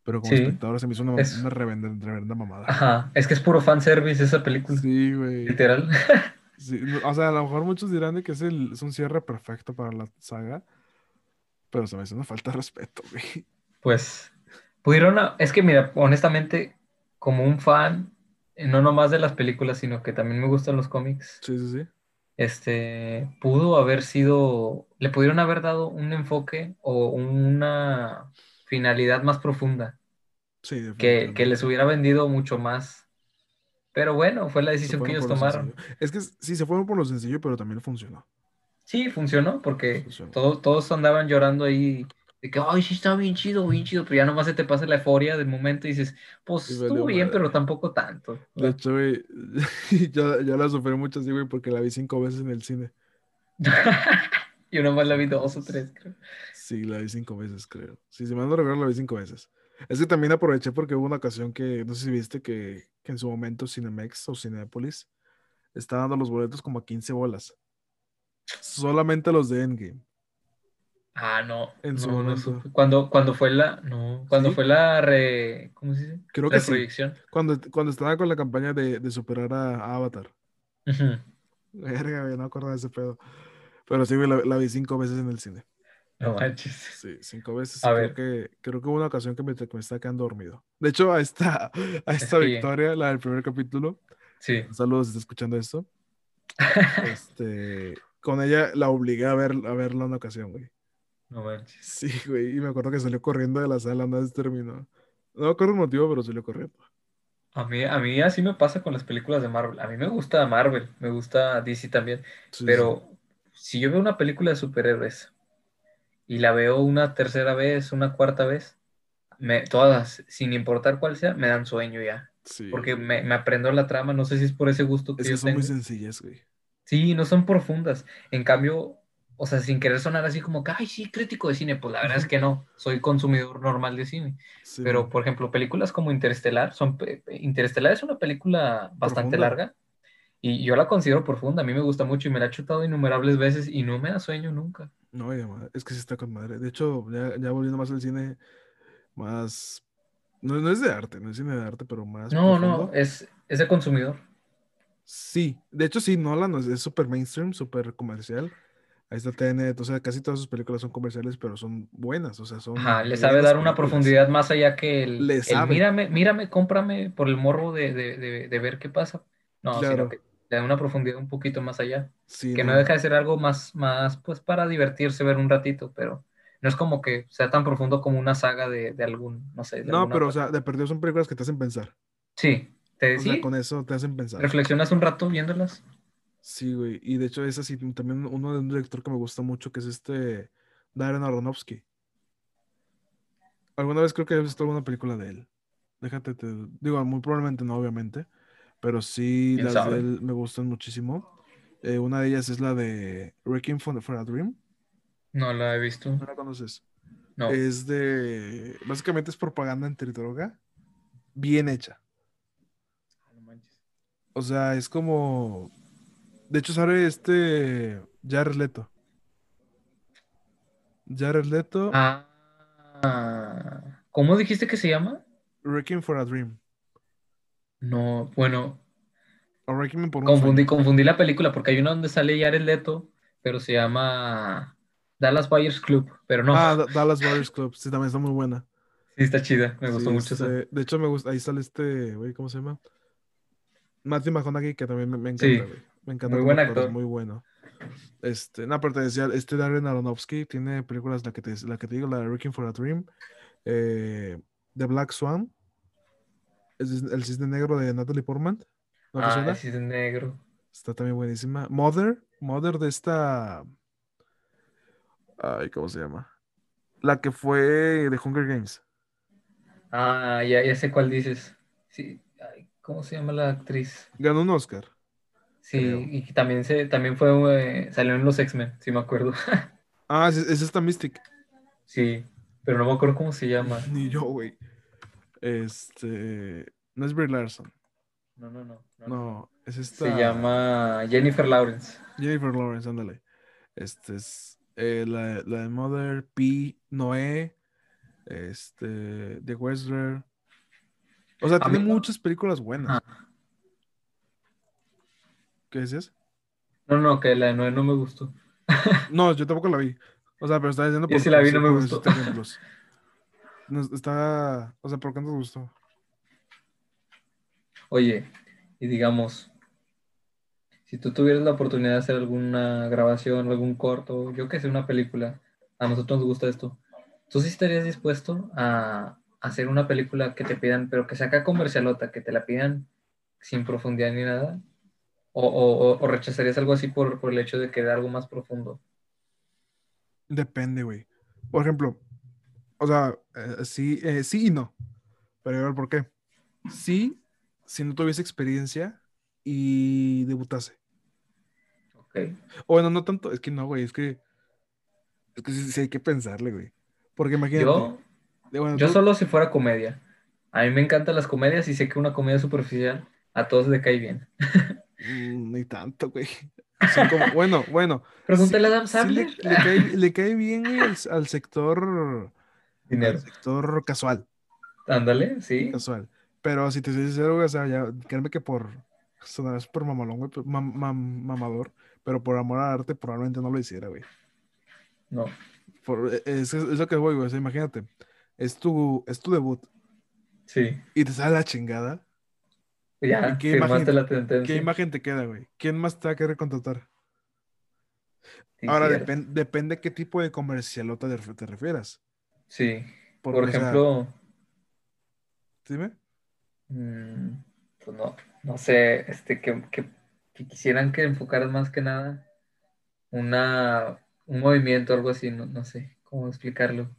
Pero como Sí. espectador se me hizo una, Es- una reverenda, reverenda mamada. Ajá, es que es puro fanservice esa película, Sí, güey. literal. Sí, o sea, a lo mejor muchos dirán de que es, el, es un cierre perfecto para la saga. Pero se me hace una falta de respeto, güey. Pues pudieron, a- es que mira, honestamente, como un fan, eh, no nomás de las películas, sino que también me gustan los cómics, Sí, sí, sí. este, pudo haber sido, le pudieron haber dado un enfoque o una finalidad más profunda, Sí, que, les hubiera vendido mucho más. Pero bueno, fue la decisión que ellos tomaron. Es que sí, se fueron por lo sencillo, pero también funcionó. Sí, funcionó, porque Funcionó. todo- todos andaban llorando ahí de que, ay, sí está bien chido, bien chido, pero ya nomás se te pasa la euforia del momento y dices, pues estuvo bien, madre. pero tampoco tanto. De hecho, güey, yo, yo la sufrí mucho así, güey, porque la vi cinco veces en el cine. Yo nomás la vi dos o tres, creo. Sí, la vi cinco veces, creo. Sí, si mal no recuerdo, la vi cinco veces. Es que también aproveché porque hubo una ocasión que, no sé si viste, que, que en su momento Cinemex o Cinepolis está dando los boletos como a 15 bolas. Solamente los de Endgame. Ah, no. En no, su no momento. supe. Cuando, cuando fue la. No, cuando ¿Sí? fue la re. ¿Cómo se dice? Creo la que sí. proyección. Cuando, cuando estaba con la campaña de, de superar a, a Avatar. Ujú. Verga, güey, no me acuerdo de ese pedo. Pero sí, la, la vi cinco veces en el cine. No manches. Sí, cinco veces. A y ver. Creo que, creo que hubo una ocasión que me, que me estaba quedando dormido. De hecho, a esta, a esta que- Victoria, la del primer capítulo, Sí. saludos si está escuchando esto. este, con ella la obligué a, ver, a verla una ocasión, güey. No manches. Sí, güey, y me acuerdo que salió corriendo de la sala una vez terminó. No me acuerdo el motivo, pero salió corriendo. A mí, a mí así me pasa con las películas de Marvel. A mí me gusta Marvel, me gusta DC también. Sí, Pero si yo veo una película de superhéroes y la veo una tercera vez, una cuarta vez, me, todas, sin importar cuál sea, me dan sueño ya. sí. Porque me, me aprendo la trama, no sé si es por ese gusto que Es yo que son muy tengo. sencillas, güey. Sí, no son profundas. En cambio, o sea, sin querer sonar así como que, ay, sí, crítico de cine, pues la verdad es que no, soy consumidor normal de cine. Sí, Pero, por ejemplo, películas como Interestelar, son, Interestelar es una película bastante Profunda. larga y yo la considero profunda, a mí me gusta mucho y me la he chutado innumerables veces y no me da sueño nunca. No, ya, es que sí está con madre. De hecho, ya, ya volviendo más al cine, más. No, no es de arte, no es cine de arte, pero más. No, no, es, es de consumidor. Sí, de hecho, sí, Nolan es es súper mainstream, súper comercial. Ahí está Tenet, o sea, casi todas sus películas son comerciales, pero son buenas, o sea, son. Ajá, le sabe dar una profundidad más allá que el, Le el mírame, mírame, cómprame por el morbo de, de- de- de ver qué pasa. No, Claro. sino que le da una profundidad un poquito más allá. Sí, que no no, deja de ser algo más, más, pues para divertirse, ver un ratito, pero no es como que sea tan profundo como una saga de, de algún, no sé. No, pero, o sea, de perdido son películas que te hacen pensar. Sí, te O sea, con eso te hacen pensar. reflexionas un rato viéndolas. Sí, güey. Y de hecho, es así también uno de un director que me gusta mucho, que es este Darren Aronofsky. Alguna vez creo que he visto alguna película de él. Déjate, te digo, muy probablemente no, obviamente. Pero sí, ¿Quién las sabe? de él me gustan muchísimo. Eh, una de ellas es la de Requiem for, for a Dream. No la he visto. ¿No la conoces? No. Es de. Básicamente es propaganda antidroga. Bien hecha. No manches. O sea, es como. De hecho, sale este. Jared Leto. Jared Leto, Ah, ¿cómo dijiste que se llama? Requiem for a Dream. No, bueno, por confundí, confundí la película porque hay una donde sale Jared Leto, pero se llama Dallas Buyers Club, pero no, Ah, Da- Dallas Buyers Club. Sí, también está muy buena. sí está chida, me gustó mucho esa. este, De hecho, me gusta. Ahí sale este. Güey, ¿cómo se llama? Matthew McConaughey, que también me, me encanta, Sí, güey. Me encanta muy buen actor, muy bueno. Este, no, pero te decía, este Darren Aronofsky tiene películas, la que te, la que te digo, la de Requiem for a Dream, eh, The Black Swan, el cisne negro de Natalie Portman. ¿No Ah, suena? sí es negro. Está también buenísima. Mother, Mother de esta. Ay, ¿cómo se llama? La que fue de Hunger Games. Ah, ya, ya sé cuál dices. Sí, ay, ¿cómo se llama la actriz? Ganó un Oscar. Sí, Creo. y también se, también fue, eh, salió en los X-Men, sí me acuerdo. Ah, es, es esta Mystic. Sí, pero no me acuerdo cómo se llama. Ni yo, güey. Este. No es Brie Larson. No, no, no. no, es esta. Se llama Jennifer Lawrence. Jennifer Lawrence, ándale. Este es eh, la, la de Mother, P, Noé, este, The Wrestler. O sea, A tiene mí muchas películas buenas. Ah. ¿Qué decías? No, no, que la de Noé no me gustó. No, yo tampoco la vi. O sea, pero estaba diciendo Yo sí la vi, no me gustó. Nos- está, o sea, ¿por qué no te gustó? Oye, y digamos, si tú tuvieras la oportunidad de hacer alguna grabación, algún corto, yo que sé, una película, a nosotros nos gusta esto, ¿tú sí estarías dispuesto a hacer una película que te pidan, pero que sea acá comercialota, que te la pidan sin profundidad ni nada? ¿O, o- rechazarías algo así por, por el hecho de querer algo más profundo? Depende, güey. Por ejemplo, o sea, eh, sí, eh, sí y no. Pero a ver por qué. Sí, si no tuviese experiencia y debutase. Ok. O bueno, no tanto, es que no, güey, es que. Es que sí, sí hay que pensarle, güey. Porque imagínate. Yo, bueno, yo tú- solo si fuera comedia. A mí me encantan las comedias y sé que una comedia superficial a todos le cae bien. Mm, Ni tanto, güey. Como- bueno, bueno. Pregúntale a Adam sí le, Sandler. le cae, le cae bien güey, al, al sector. Dinero. Al sector casual. Ándale, sí. Casual. Pero si te soy sincero, güey, o sea, ya, créeme que por. Sonará súper mamalón, güey, mam- mam- mamador. Pero por amor al arte, probablemente no lo hiciera, güey. No. Por- e, es, es lo que voy, güey. O sea, imagínate. Es tu, es tu debut. Sí. Y te sale la chingada. Ya, ¿Y qué imagen- la ¿Qué imagen te queda, güey? ¿Quién más te va a querer contratar? Sí, Ahora cierto. depen- depende qué tipo de comercialota te refieras. Sí. Porque, Por o sea, ejemplo, dime. mm, pues no, no sé, este, que, que- que quisieran que enfocaras más que nada una, un movimiento, algo así, no, no sé cómo explicarlo.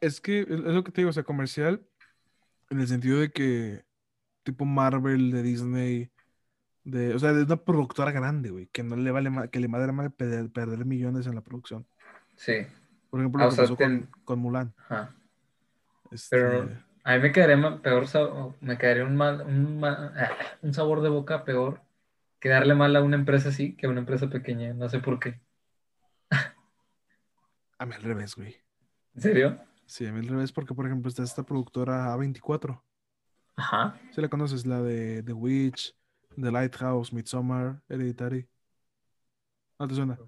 Es que es es lo que te digo, o sea, comercial, en el sentido de que tipo Marvel, de Disney, de, o sea, de una productora grande, güey, que no le vale que le madre mal perder, perder millones en la producción. Sí, Por ejemplo, Ah, lo o que sea, pasó ten- con, con Mulan. ajá. Este, Pero a mí me quedaría peor, me quedaría un, mal, un, ah, un sabor de boca peor que darle mal a una empresa así que a una empresa pequeña, no sé por qué. a mí al revés, güey. ¿En serio? Sí, a mí al revés, porque por ejemplo está esta productora A24. Ajá. ¿Sí la conoces? La de The Witch, The Lighthouse, Midsommar, Hereditary. ¿No te suena?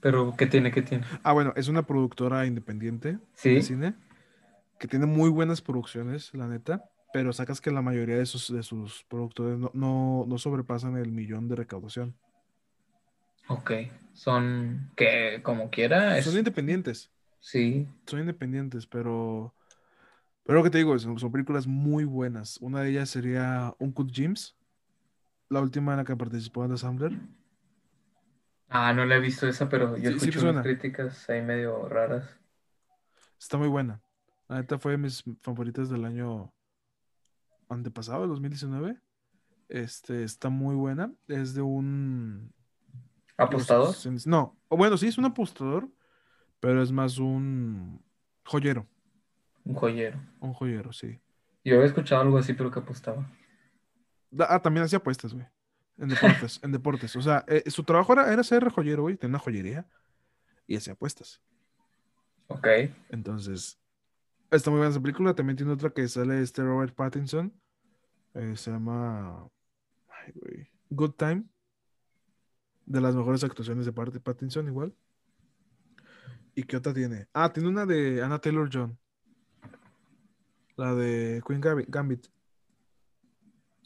Pero ¿qué tiene? ¿Qué tiene? Ah, bueno, es una productora independiente Sí. de cine que tiene muy buenas producciones, la neta, pero sacas que la mayoría de sus, de sus productores no, no, no sobrepasan el millón de recaudación. Ok. Son que como quiera es. Son independientes, Sí. son independientes, pero... Pero lo que te digo, son, son películas muy buenas. Una de ellas sería Uncut Gems, la última en la que participó Adam Sandler. Ah, no la he visto esa, pero yo Sí, escucho unas críticas ahí medio raras. Está muy buena. La neta fue de mis favoritas del año antepasado, el 2019. Este, está muy buena. Es de un... ¿Apostador? No, bueno, sí es un apostador, pero es más un joyero. Un joyero. Un joyero, sí. Yo había escuchado algo así, pero que apostaba. Da- Ah, también hacía apuestas, güey. En deportes, en deportes. O sea, eh, su trabajo era, era ser joyero, güey. Tenía una joyería y hacía apuestas. Ok. Entonces, está muy buena esa película. También tiene otra que sale este Robert Pattinson. eh, se llama ay, güey, Good Time. De las mejores actuaciones de parte de Pattinson, igual. ¿Y qué otra tiene? Ah, tiene una de Anna Taylor John. La de Queen Gambit.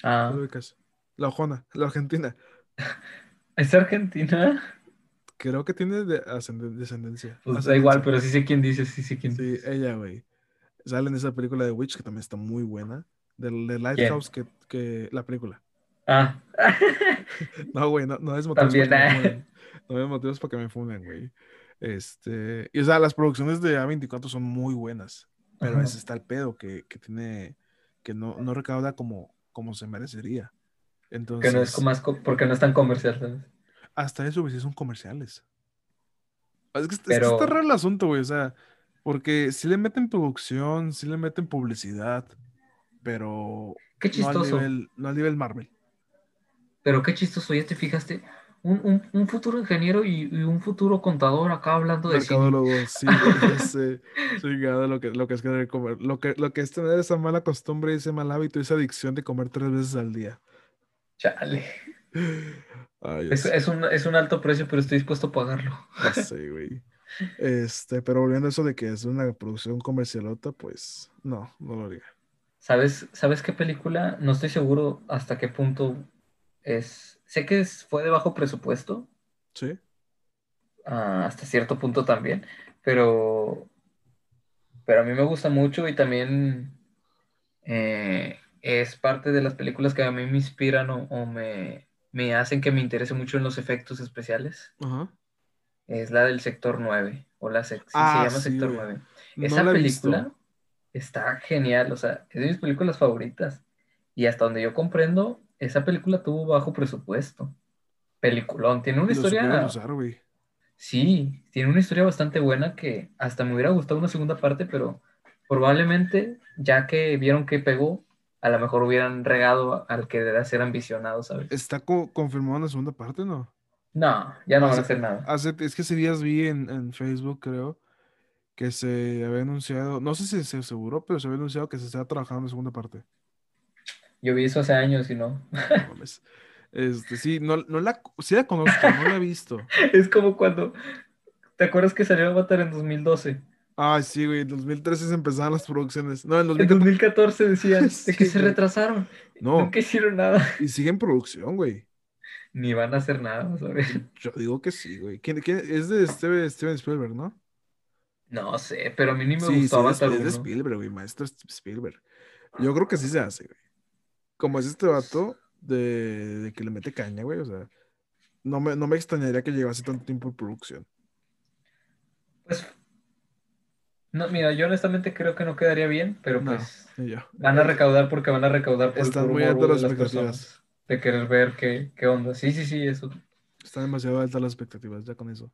Ah, ¿Lo ubicas? La ojona, la argentina. ¿es Argentina? Creo que tiene de descendencia. Pues da igual, pero sí sé quién dice, sí sé quién Sí, dice. ella, güey. Sale en esa película de Witch, que también está muy buena. Del de Lighthouse, que, que la película. Ah, No, güey, no, no es motivos También, para que ah. me. No es motivos para que me funen, güey. Este, y o sea, las producciones de A24 son muy buenas. Pero Ajá. ese está el pedo que, que tiene, que no, no recauda como, como se merecería. Entonces, que no es más porque no es tan comercial, ¿sabes? hasta eso, güey, sí son comerciales. Es que, es que Pero- está raro el asunto, güey. O sea, porque si le meten producción, si le meten publicidad, pero Qué no al chistoso. nivel, no al nivel Marvel. Pero qué chistoso, ya te fijaste. Un, un- un futuro ingeniero y, y un futuro contador acá hablando de. Mercadólogo, sí. Chingado, lo que, lo que es querer comer. Lo que, lo que es tener esa mala costumbre, ese mal hábito, esa adicción de comer tres veces al día. Chale. Ay, Es, es un, es un alto precio, pero estoy dispuesto a pagarlo. sé, güey. Este, pero volviendo a eso de que es una producción comercialota, pues no, no lo haría. ¿Sabes, ¿Sabes qué película? No estoy seguro hasta qué punto es. Sé que es- fue de bajo presupuesto, ¿Sí? ah, hasta cierto punto también, pero, pero a mí me gusta mucho y también eh, es parte de las películas que a mí me inspiran o, o me, me hacen que me interese mucho en los efectos especiales. Ajá. Es la del Sector 9, o la sec- Ah, se llama sí, Sector güey. 9. No Esa visto. película está genial, o sea, es de mis películas favoritas. Y hasta donde yo comprendo, esa película tuvo bajo presupuesto. Peliculón, tiene una Lo historia, usar, sí, tiene una historia bastante buena que hasta me hubiera gustado una segunda parte, pero probablemente ya que vieron que pegó, a lo mejor hubieran regado al que debe ser ambicionado, ¿sabes? ¿Está co- confirmado en la segunda parte, no? No, ya no van a Hace- hacer nada. Hace, es que ese días vi en, en Facebook, creo, que se había anunciado, no sé si se aseguró, pero se había anunciado que se estaba trabajando en la segunda parte. Yo vi eso hace años y no. Este, sí, no, no la, sí la conozco, no la he visto. Es como cuando. ¿Te acuerdas que salió Avatar en 2012? Ah, sí, güey, en 2013 se empezaban las producciones. No, en En 2014. 2014 decían de que Sí, se güey. retrasaron. No. Nunca hicieron nada. Y sigue en producción, güey. Ni van a hacer nada, ¿sabes? Yo digo que sí, güey. ¿Quién, quién- es de Steven, Steven Spielberg, ¿no? No sé, pero a mí ni me Sí, sí, gustó es es de 1. Spielberg, güey, maestro Spielberg. Yo creo que sí se hace, güey. Como es este vato de, de que le mete caña, güey, o sea, no me, no me extrañaría que llevase tanto tiempo en producción. Pues. No, mira, yo honestamente creo que no quedaría bien, pero No, pues. Van a recaudar porque van a recaudar por Están muy altas las de expectativas. De querer ver qué, qué onda. Sí, sí, sí, eso. Están demasiado altas las expectativas ya con eso.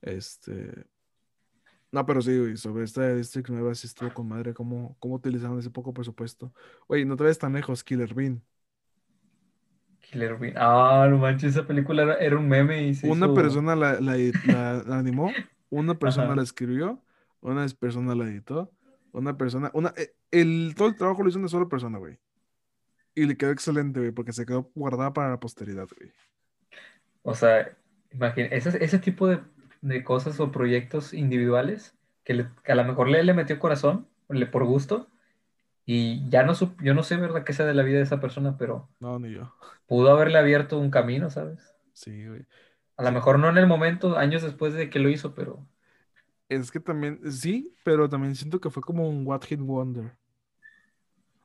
Este. No, pero sí, güey, sobre esta District nueva sí estuvo con madre cómo, cómo utilizaron ese poco presupuesto. Oye, no te ves tan lejos, Killer Bean. Killer Bean. Ah, no manches, esa película era, era un meme y se Una hizo- persona la, la, la- la animó, una persona Ajá. la escribió, una persona la editó, una persona, una, eh, el, todo el trabajo lo hizo una sola persona, güey. Y le quedó excelente, güey, porque se quedó guardada para la posteridad, güey. O sea, imagina, ese, ese tipo de, de cosas o proyectos individuales que, le- que a lo mejor le, le metió corazón, le, por gusto, y ya no sup- yo no sé, ¿verdad?, qué sea de la vida de esa persona, pero No, ni yo. pudo haberle abierto un camino, ¿sabes? Sí, güey. A lo mejor no en el momento, años después de que lo hizo, pero Es que también, sí, pero también siento que fue como un What Hit Wonder.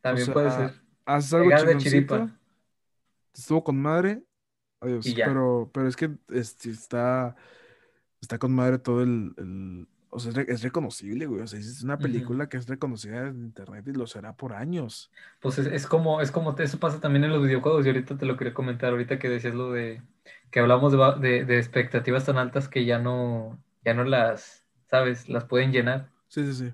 también sea, puede ser. Haces algo chiripa. estuvo con madre, adiós. Pero, pero es que este, está, está con madre todo el, el- o sea, es, re- es reconocible, güey. O sea, es una película que es reconocida en internet y lo será por años. Pues es, es como, es como eso pasa también en los videojuegos, y ahorita te lo quería comentar, ahorita que decías lo de que hablamos de, de, de expectativas tan altas que ya no, ya no las, ¿sabes? Las pueden llenar. Sí, sí, sí.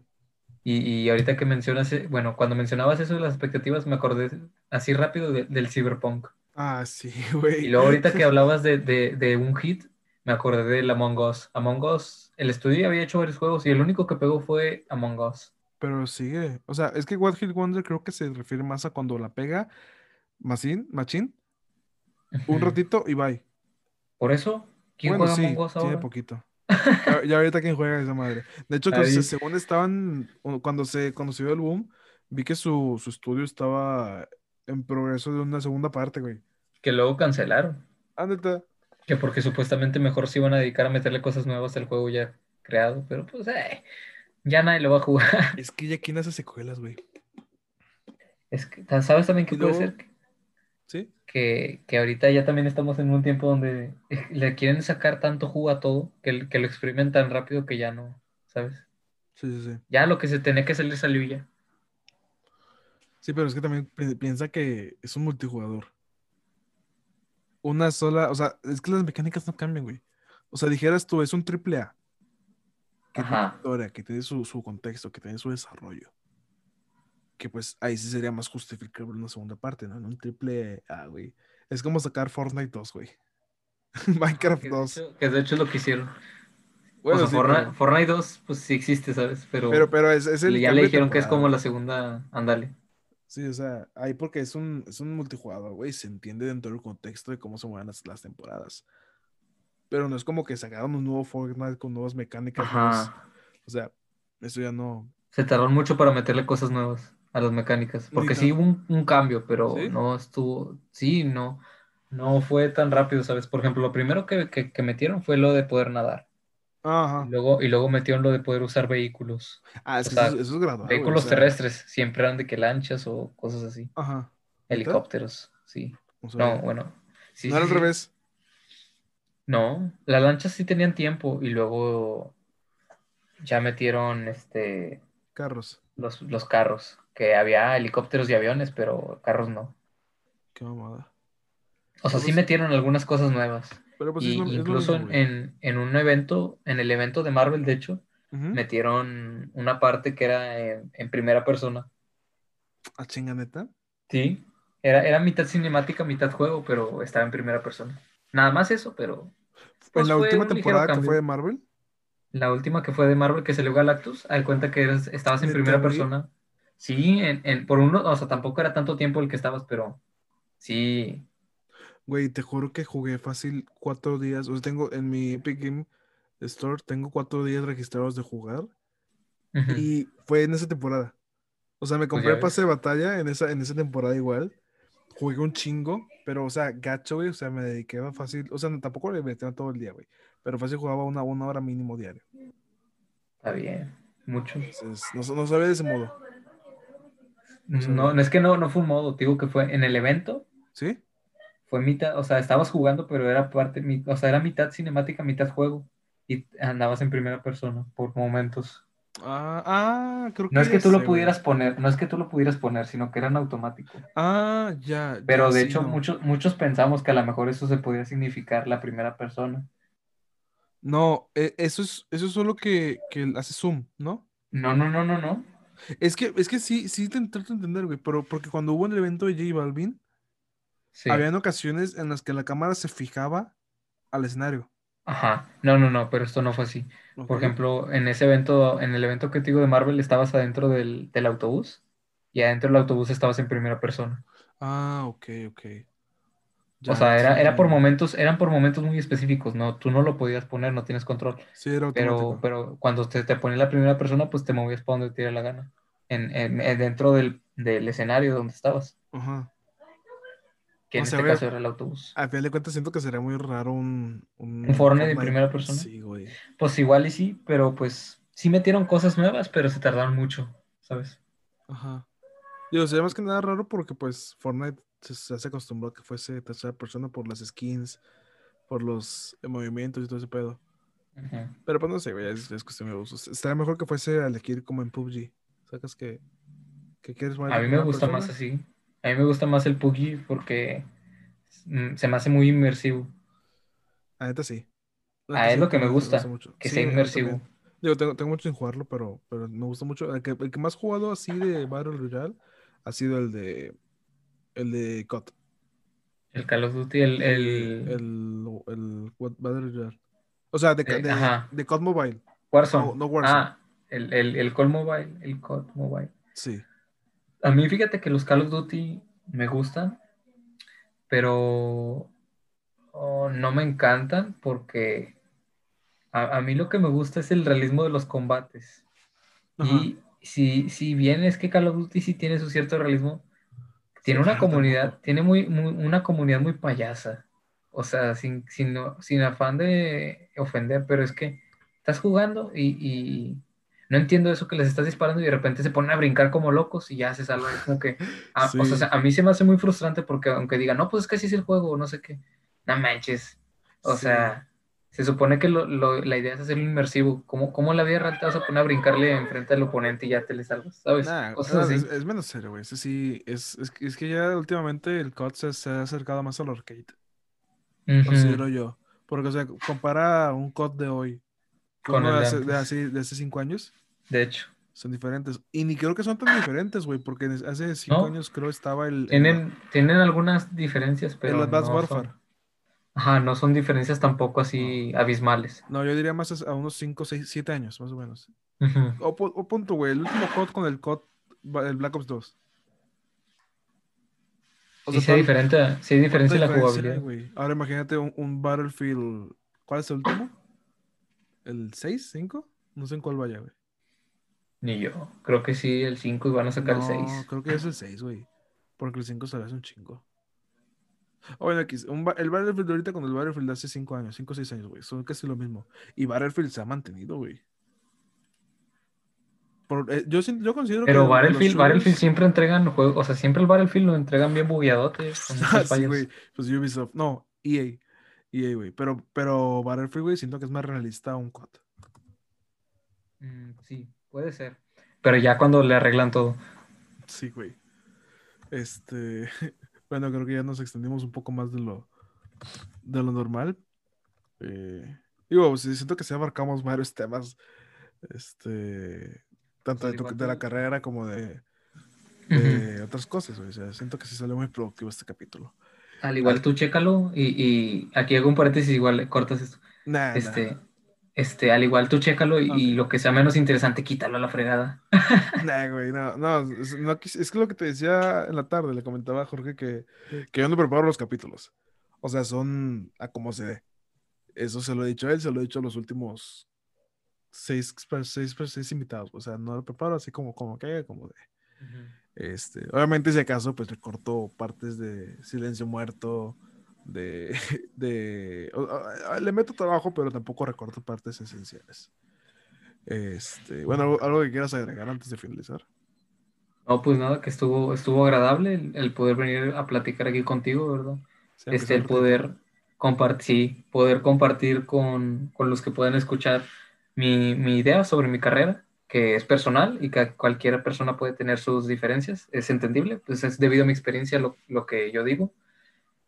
Y, y ahorita que mencionas, eh, bueno, cuando mencionabas eso de las expectativas, me acordé así rápido de- del Cyberpunk. Ah, sí, güey. Y luego ahorita que hablabas de, de, de un hit, me acordé del Among Us. Among Us, el estudio había hecho varios juegos y el único que pegó fue Among Us. Pero sigue. O sea, es que What Hit Wonder creo que se refiere más a cuando la pega Machine, Machine, un ratito y bye. Por eso, ¿quién Bueno, juega sí, Among Us tiene ahora? poquito. Ya, ya ahorita quién juega esa madre. De hecho, que se- según estaban, cuando se, cuando se dio el boom, vi que su, su estudio estaba en progreso de una segunda parte, güey. Que luego cancelaron. Ah, neta. Que porque supuestamente mejor se iban a dedicar a meterle cosas nuevas al juego ya creado. Pero pues, eh, ya nadie lo va a jugar. Es que ya quién hace secuelas, güey. Es que, ¿sabes también qué puede luego- ser? ¿Sí? Que, que ahorita ya también estamos en un tiempo donde le quieren sacar tanto jugo a todo que, que lo exprimen tan rápido que ya no, ¿sabes? Sí, sí, sí. Ya lo que se tenía que salir salió ya. Sí, pero es que también pi- piensa que es un multijugador. Una sola, o sea, es que las mecánicas no cambian, güey. O sea, dijeras tú, es un triple A. Que tiene Ajá. historia, que tiene su, su contexto, que tiene su desarrollo. Que pues ahí sí sería más justificable una segunda parte, ¿no? En un triple A, güey. Es como sacar Fortnite 2, güey. Minecraft Que de 2. hecho, que de hecho lo que hicieron. Bueno, o sea, sí, Fortnite, pero, Fortnite 2, pues sí existe, ¿sabes? Pero, pero, pero es, es el ya le dijeron que es como la segunda, ándale. Sí, o sea, ahí porque es un, es un multijugador, güey, se entiende dentro del contexto de cómo se mueven las, las temporadas. Pero no es como que sacaron un nuevo Fortnite con nuevas mecánicas. nuevas-. O sea, eso ya no. Se tardaron mucho para meterle cosas nuevas a las mecánicas. Ni Porque sí hubo un, un cambio, pero ¿Sí? no estuvo. Sí, no. No fue tan rápido, ¿sabes? Por ejemplo, lo primero que, que- que metieron fue lo de poder nadar. Ajá. Y luego, y luego metieron lo de poder usar vehículos. Ah, es o que sea, eso, eso es gradual, o Vehículos sea, terrestres. Siempre eran de que lanchas o cosas así. Ajá. Helicópteros, sí. O sea, No, bueno. Sí, no era al revés. No, las lanchas sí tenían tiempo y luego ya metieron este Carros. los, los carros, que había helicópteros y aviones, pero carros no. Qué mamada. O sea, Pero sí sí. metieron algunas cosas nuevas. Pero pues Y es lo, es lo incluso mismo, en, en un evento, en el evento de Marvel, de hecho, metieron una parte que era en, en primera persona. ¿A chinga neta? Sí. Era, era mitad cinemática, mitad juego, pero estaba en primera persona. Nada más eso, pero. ¿En pues, la fue última temporada que fue de Marvel? La última que fue de Marvel que salió Galactus, hay cuenta que eras- estabas en ¿Neta, primera persona. Sí, en, en- por uno, o sea, tampoco era tanto tiempo el que estabas, pero sí. Güey, te juro que jugué fácil cuatro días. O sea, tengo en mi Epic Game Store, tengo cuatro días registrados de jugar. Y fue en esa temporada. O sea, me Pues compré pase de batalla en esa, en esa temporada igual. Jugué un chingo, pero, o sea, gacho, güey. O sea, me dediqué a fácil. O sea, no, tampoco le metía todo el día, güey. Pero fácil jugaba una, una hora mínimo diario. Está bien. Mucho. Entonces, no, no sabía de ese modo. No. No, es que no, no fue un modo, digo que fue en el evento, ¿Sí? fue mitad, o sea, estabas jugando, pero era parte, o sea, era mitad cinemática, mitad juego. Y andabas en primera persona por momentos. Ah, ah, creo que No es que tú lo güey. pudieras poner, no es que tú lo pudieras poner, sino que eran automáticos. Ah, ya. Pero de sí, hecho, no. muchos, muchos pensamos que a lo mejor eso se podría significar la primera persona. No, e- eso es, eso es solo que, que hace zoom, ¿no? No, no, no, no, no. Es que, es que sí, sí te trato de entender, güey, pero porque cuando hubo el evento de J Balvin, Sí. habían ocasiones en las que la cámara se fijaba al escenario. Ajá. No, no, no, pero esto no fue así. Por ejemplo, en ese evento, en el evento que te digo de Marvel, estabas adentro del, del autobús y adentro del autobús estabas en primera persona. Ah, ok, ok. O sea, era, era por momentos, eran por momentos muy específicos, ¿no? Tú no lo podías poner, no tienes control. Sí, era Pero, pero cuando te, te ponía la primera persona, pues te movías para donde te diera la gana. En, en- en- dentro del, del escenario donde estabas, Ajá. que en O sea, este caso era el autobús. A final de cuentas siento que sería muy raro un... Un, ¿Un Fortnite en Fortnite. primera persona? Sí, güey. Pues igual y sí, pero pues sí metieron cosas nuevas, pero se tardaron mucho, ¿sabes? Ajá. Digo, sería más que nada raro porque pues Fortnite se, se acostumbró a que fuese tercera persona por las skins, por los eh, movimientos y todo ese pedo. Ujú. Pero pues no sé, güey, es, es cuestión de gustos. Estaría mejor que fuese a elegir como en PUBG. Sacas que, que quieres A mí me gusta persona. más así. A mí me gusta más el PUBG porque mm, se me hace muy inmersivo. La neta sí. La Ah, neta es sí, lo que me también gusta, mucho. que Sí, sea a inmersivo. Digo, tengo, tengo mucho sin jugarlo, pero, pero me gusta mucho. El que, el que más jugado así de Battle Royale ha sido el de el de COD. El Call of Duty, el, El, el, el, what- Battle. O sea, de, Eh, de, ajá. de COD Mobile. Warzone. No, no Warzone. Ah, el, el, el Call Mobile, el COD Mobile. Sí. A mí fíjate que los Call of Duty me gustan, pero oh, no me encantan porque a, a mí lo que me gusta es el realismo de los combates. Ajá. Y si, si bien es que Call of Duty sí tiene su cierto realismo, tiene Sí, una claro, comunidad, tampoco. tiene muy, muy- una comunidad muy payasa. O sea, sin, sin, sin afán de ofender, pero es que estás jugando y, y no entiendo eso que les estás disparando y de repente se ponen a brincar como locos y ya se salvan. Como que, a, o Sí. sea, a mí se me hace muy frustrante porque aunque digan, no, pues es que así es el juego, no sé qué, no manches. O Sí. sea, se supone que lo- lo- la idea es hacerlo inmersivo. ¿Cómo, cómo la vida real te vas a poner a brincarle enfrente al oponente y ya te le salvas? ¿Sabes? Nah, Cosas no, así. es, es menos serio, güey. Ese sí, es, es, es que ya últimamente el COD se, se ha acercado más al arcade, Ujú. considero yo. Porque, o sea, compara un COD de hoy con el de hace, de, hace, de hace cinco años, De hecho, son diferentes. Y ni creo que son tan diferentes, güey, porque hace cinco No. años creo estaba el, el, tienen, tienen algunas diferencias, el pero Advanced no Warfare. son, ajá, no son diferencias tampoco así abismales. No, yo diría más a unos 5, 6, 7 años, más o menos. Ujú. O, pu- o punto, güey, el último COD con el COD, el Black Ops 2. O Sí, sea, sí hay ¿cuál- diferencia, sí diferencia en la ¿Cuánta diferencia hay, jugabilidad. Ahora imagínate un, un Battlefield. ¿Cuál es el último? ¿El 6? ¿5? No sé en cuál vaya, güey. Ni yo. Creo que sí, el 5 y van a sacar el No, 6. creo que es el 6, güey. Porque el 5 se le hace un chingo. Bueno, aquí, un el Battlefield de ahorita con el Battlefield de hace 5 años, 5 o 6 años, güey. Son casi lo mismo. Y Battlefield se ha mantenido, güey. Por- eh, yo, considero que. Pero los Battlefield, Battlefield siempre entregan juegos, o sea, siempre el Battlefield lo entregan bien bugueadotes, con Ah, sí, güey. Pues Ubisoft. No, EA. EA, güey. Pero, pero Battlefield, güey, siento que es más realista un COD. Mm, sí, puede ser. Pero ya cuando le arreglan todo. Sí, güey. Este, bueno, creo que ya nos extendimos un poco más de lo, de lo normal. Eh, digo, siento que sí abarcamos varios temas, este, tanto de, la carrera como de, de otras cosas. O sea, siento que sí salió muy productivo este capítulo. Al igual tú chécalo y, y aquí hago un paréntesis, igual cortas esto. Nah, Este, este, al igual tú chécalo y, y lo que sea menos interesante, quítalo a la fregada. Nah, güey, no, no, es, no es que lo que te decía en la tarde, le comentaba a Jorge que, que yo no preparo los capítulos. O sea, son a como se dé. Eso se lo he dicho a él, se lo he dicho a los últimos seis, seis, seis invitados. O sea, no lo preparo así como, como que, como de. Este, obviamente, si acaso, pues recorto partes de Silencio Muerto, de. de le meto trabajo, pero tampoco recorto partes esenciales. Este, bueno, algo, algo que quieras agregar antes de finalizar. No, pues nada, que estuvo, estuvo agradable el, el poder venir a platicar aquí contigo, ¿verdad? Sí, Este, el poder compartir, sí, poder compartir con, con los que puedan escuchar mi, mi idea sobre mi carrera, que es personal y que cualquier persona puede tener sus diferencias, es entendible, pues es debido a mi experiencia lo, lo que yo digo.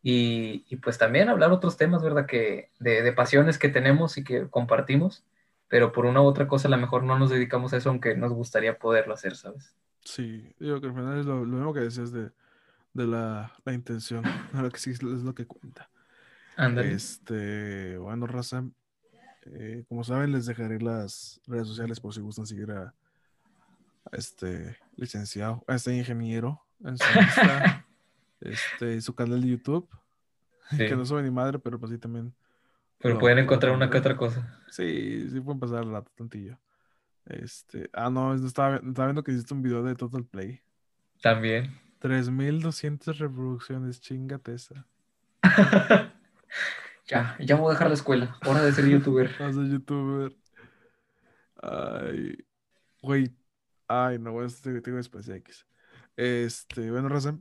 Y, y pues también hablar otros temas, ¿verdad? Que de, de pasiones que tenemos y que compartimos, pero por una u otra cosa a lo mejor no nos dedicamos a eso, aunque nos gustaría poderlo hacer, ¿sabes? Sí, digo que al final es lo, lo mismo que decías de, de la, la intención, lo que sí es lo que cuenta. Ándale. Este, bueno, raza, eh, como saben, les dejaré las redes sociales por si gustan seguir a, a este licenciado, a este ingeniero en su Insta, este, su canal de YouTube, Sí. que no sube ni madre, pero pues sí también. Pero lo- pueden encontrar una que otra cosa. Sí, sí pueden pasar el rato tantillo. Este, ah, no, es- estaba, estaba viendo que hiciste un video de Total Play. También. 3200 reproducciones, chingate esa. Ya, ya voy a dejar la escuela. Hora de ser youtuber. Vas a youtuber. Ay, güey. Ay, no, bueno, esto te digo después de X. Este, bueno, Raza,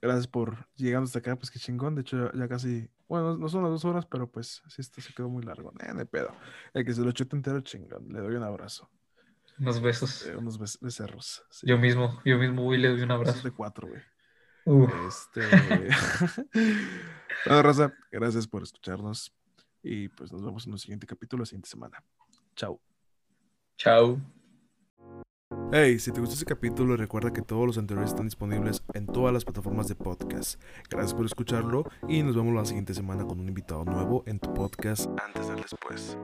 gracias por llegando hasta acá, pues qué chingón. De hecho, ya, ya casi, bueno, no son las dos horas, pero pues sí, esto se quedó muy largo. Eh, hay pedo. El que se lo chute entero, chingón. Le doy un abrazo. Unos besos. Eh, unos bes- becerros. sí. Yo mismo, yo mismo voy y le doy un Besos abrazo. de cuatro, güey. Uf. Este. bueno, Raza, gracias por escucharnos. Y pues nos vemos en un siguiente capítulo la siguiente semana. Chao. Chao. Hey, si te gustó este capítulo, recuerda que todos los anteriores están disponibles en todas las plataformas de podcast. Gracias por escucharlo y nos vemos la siguiente semana con un invitado nuevo en tu podcast antes del después.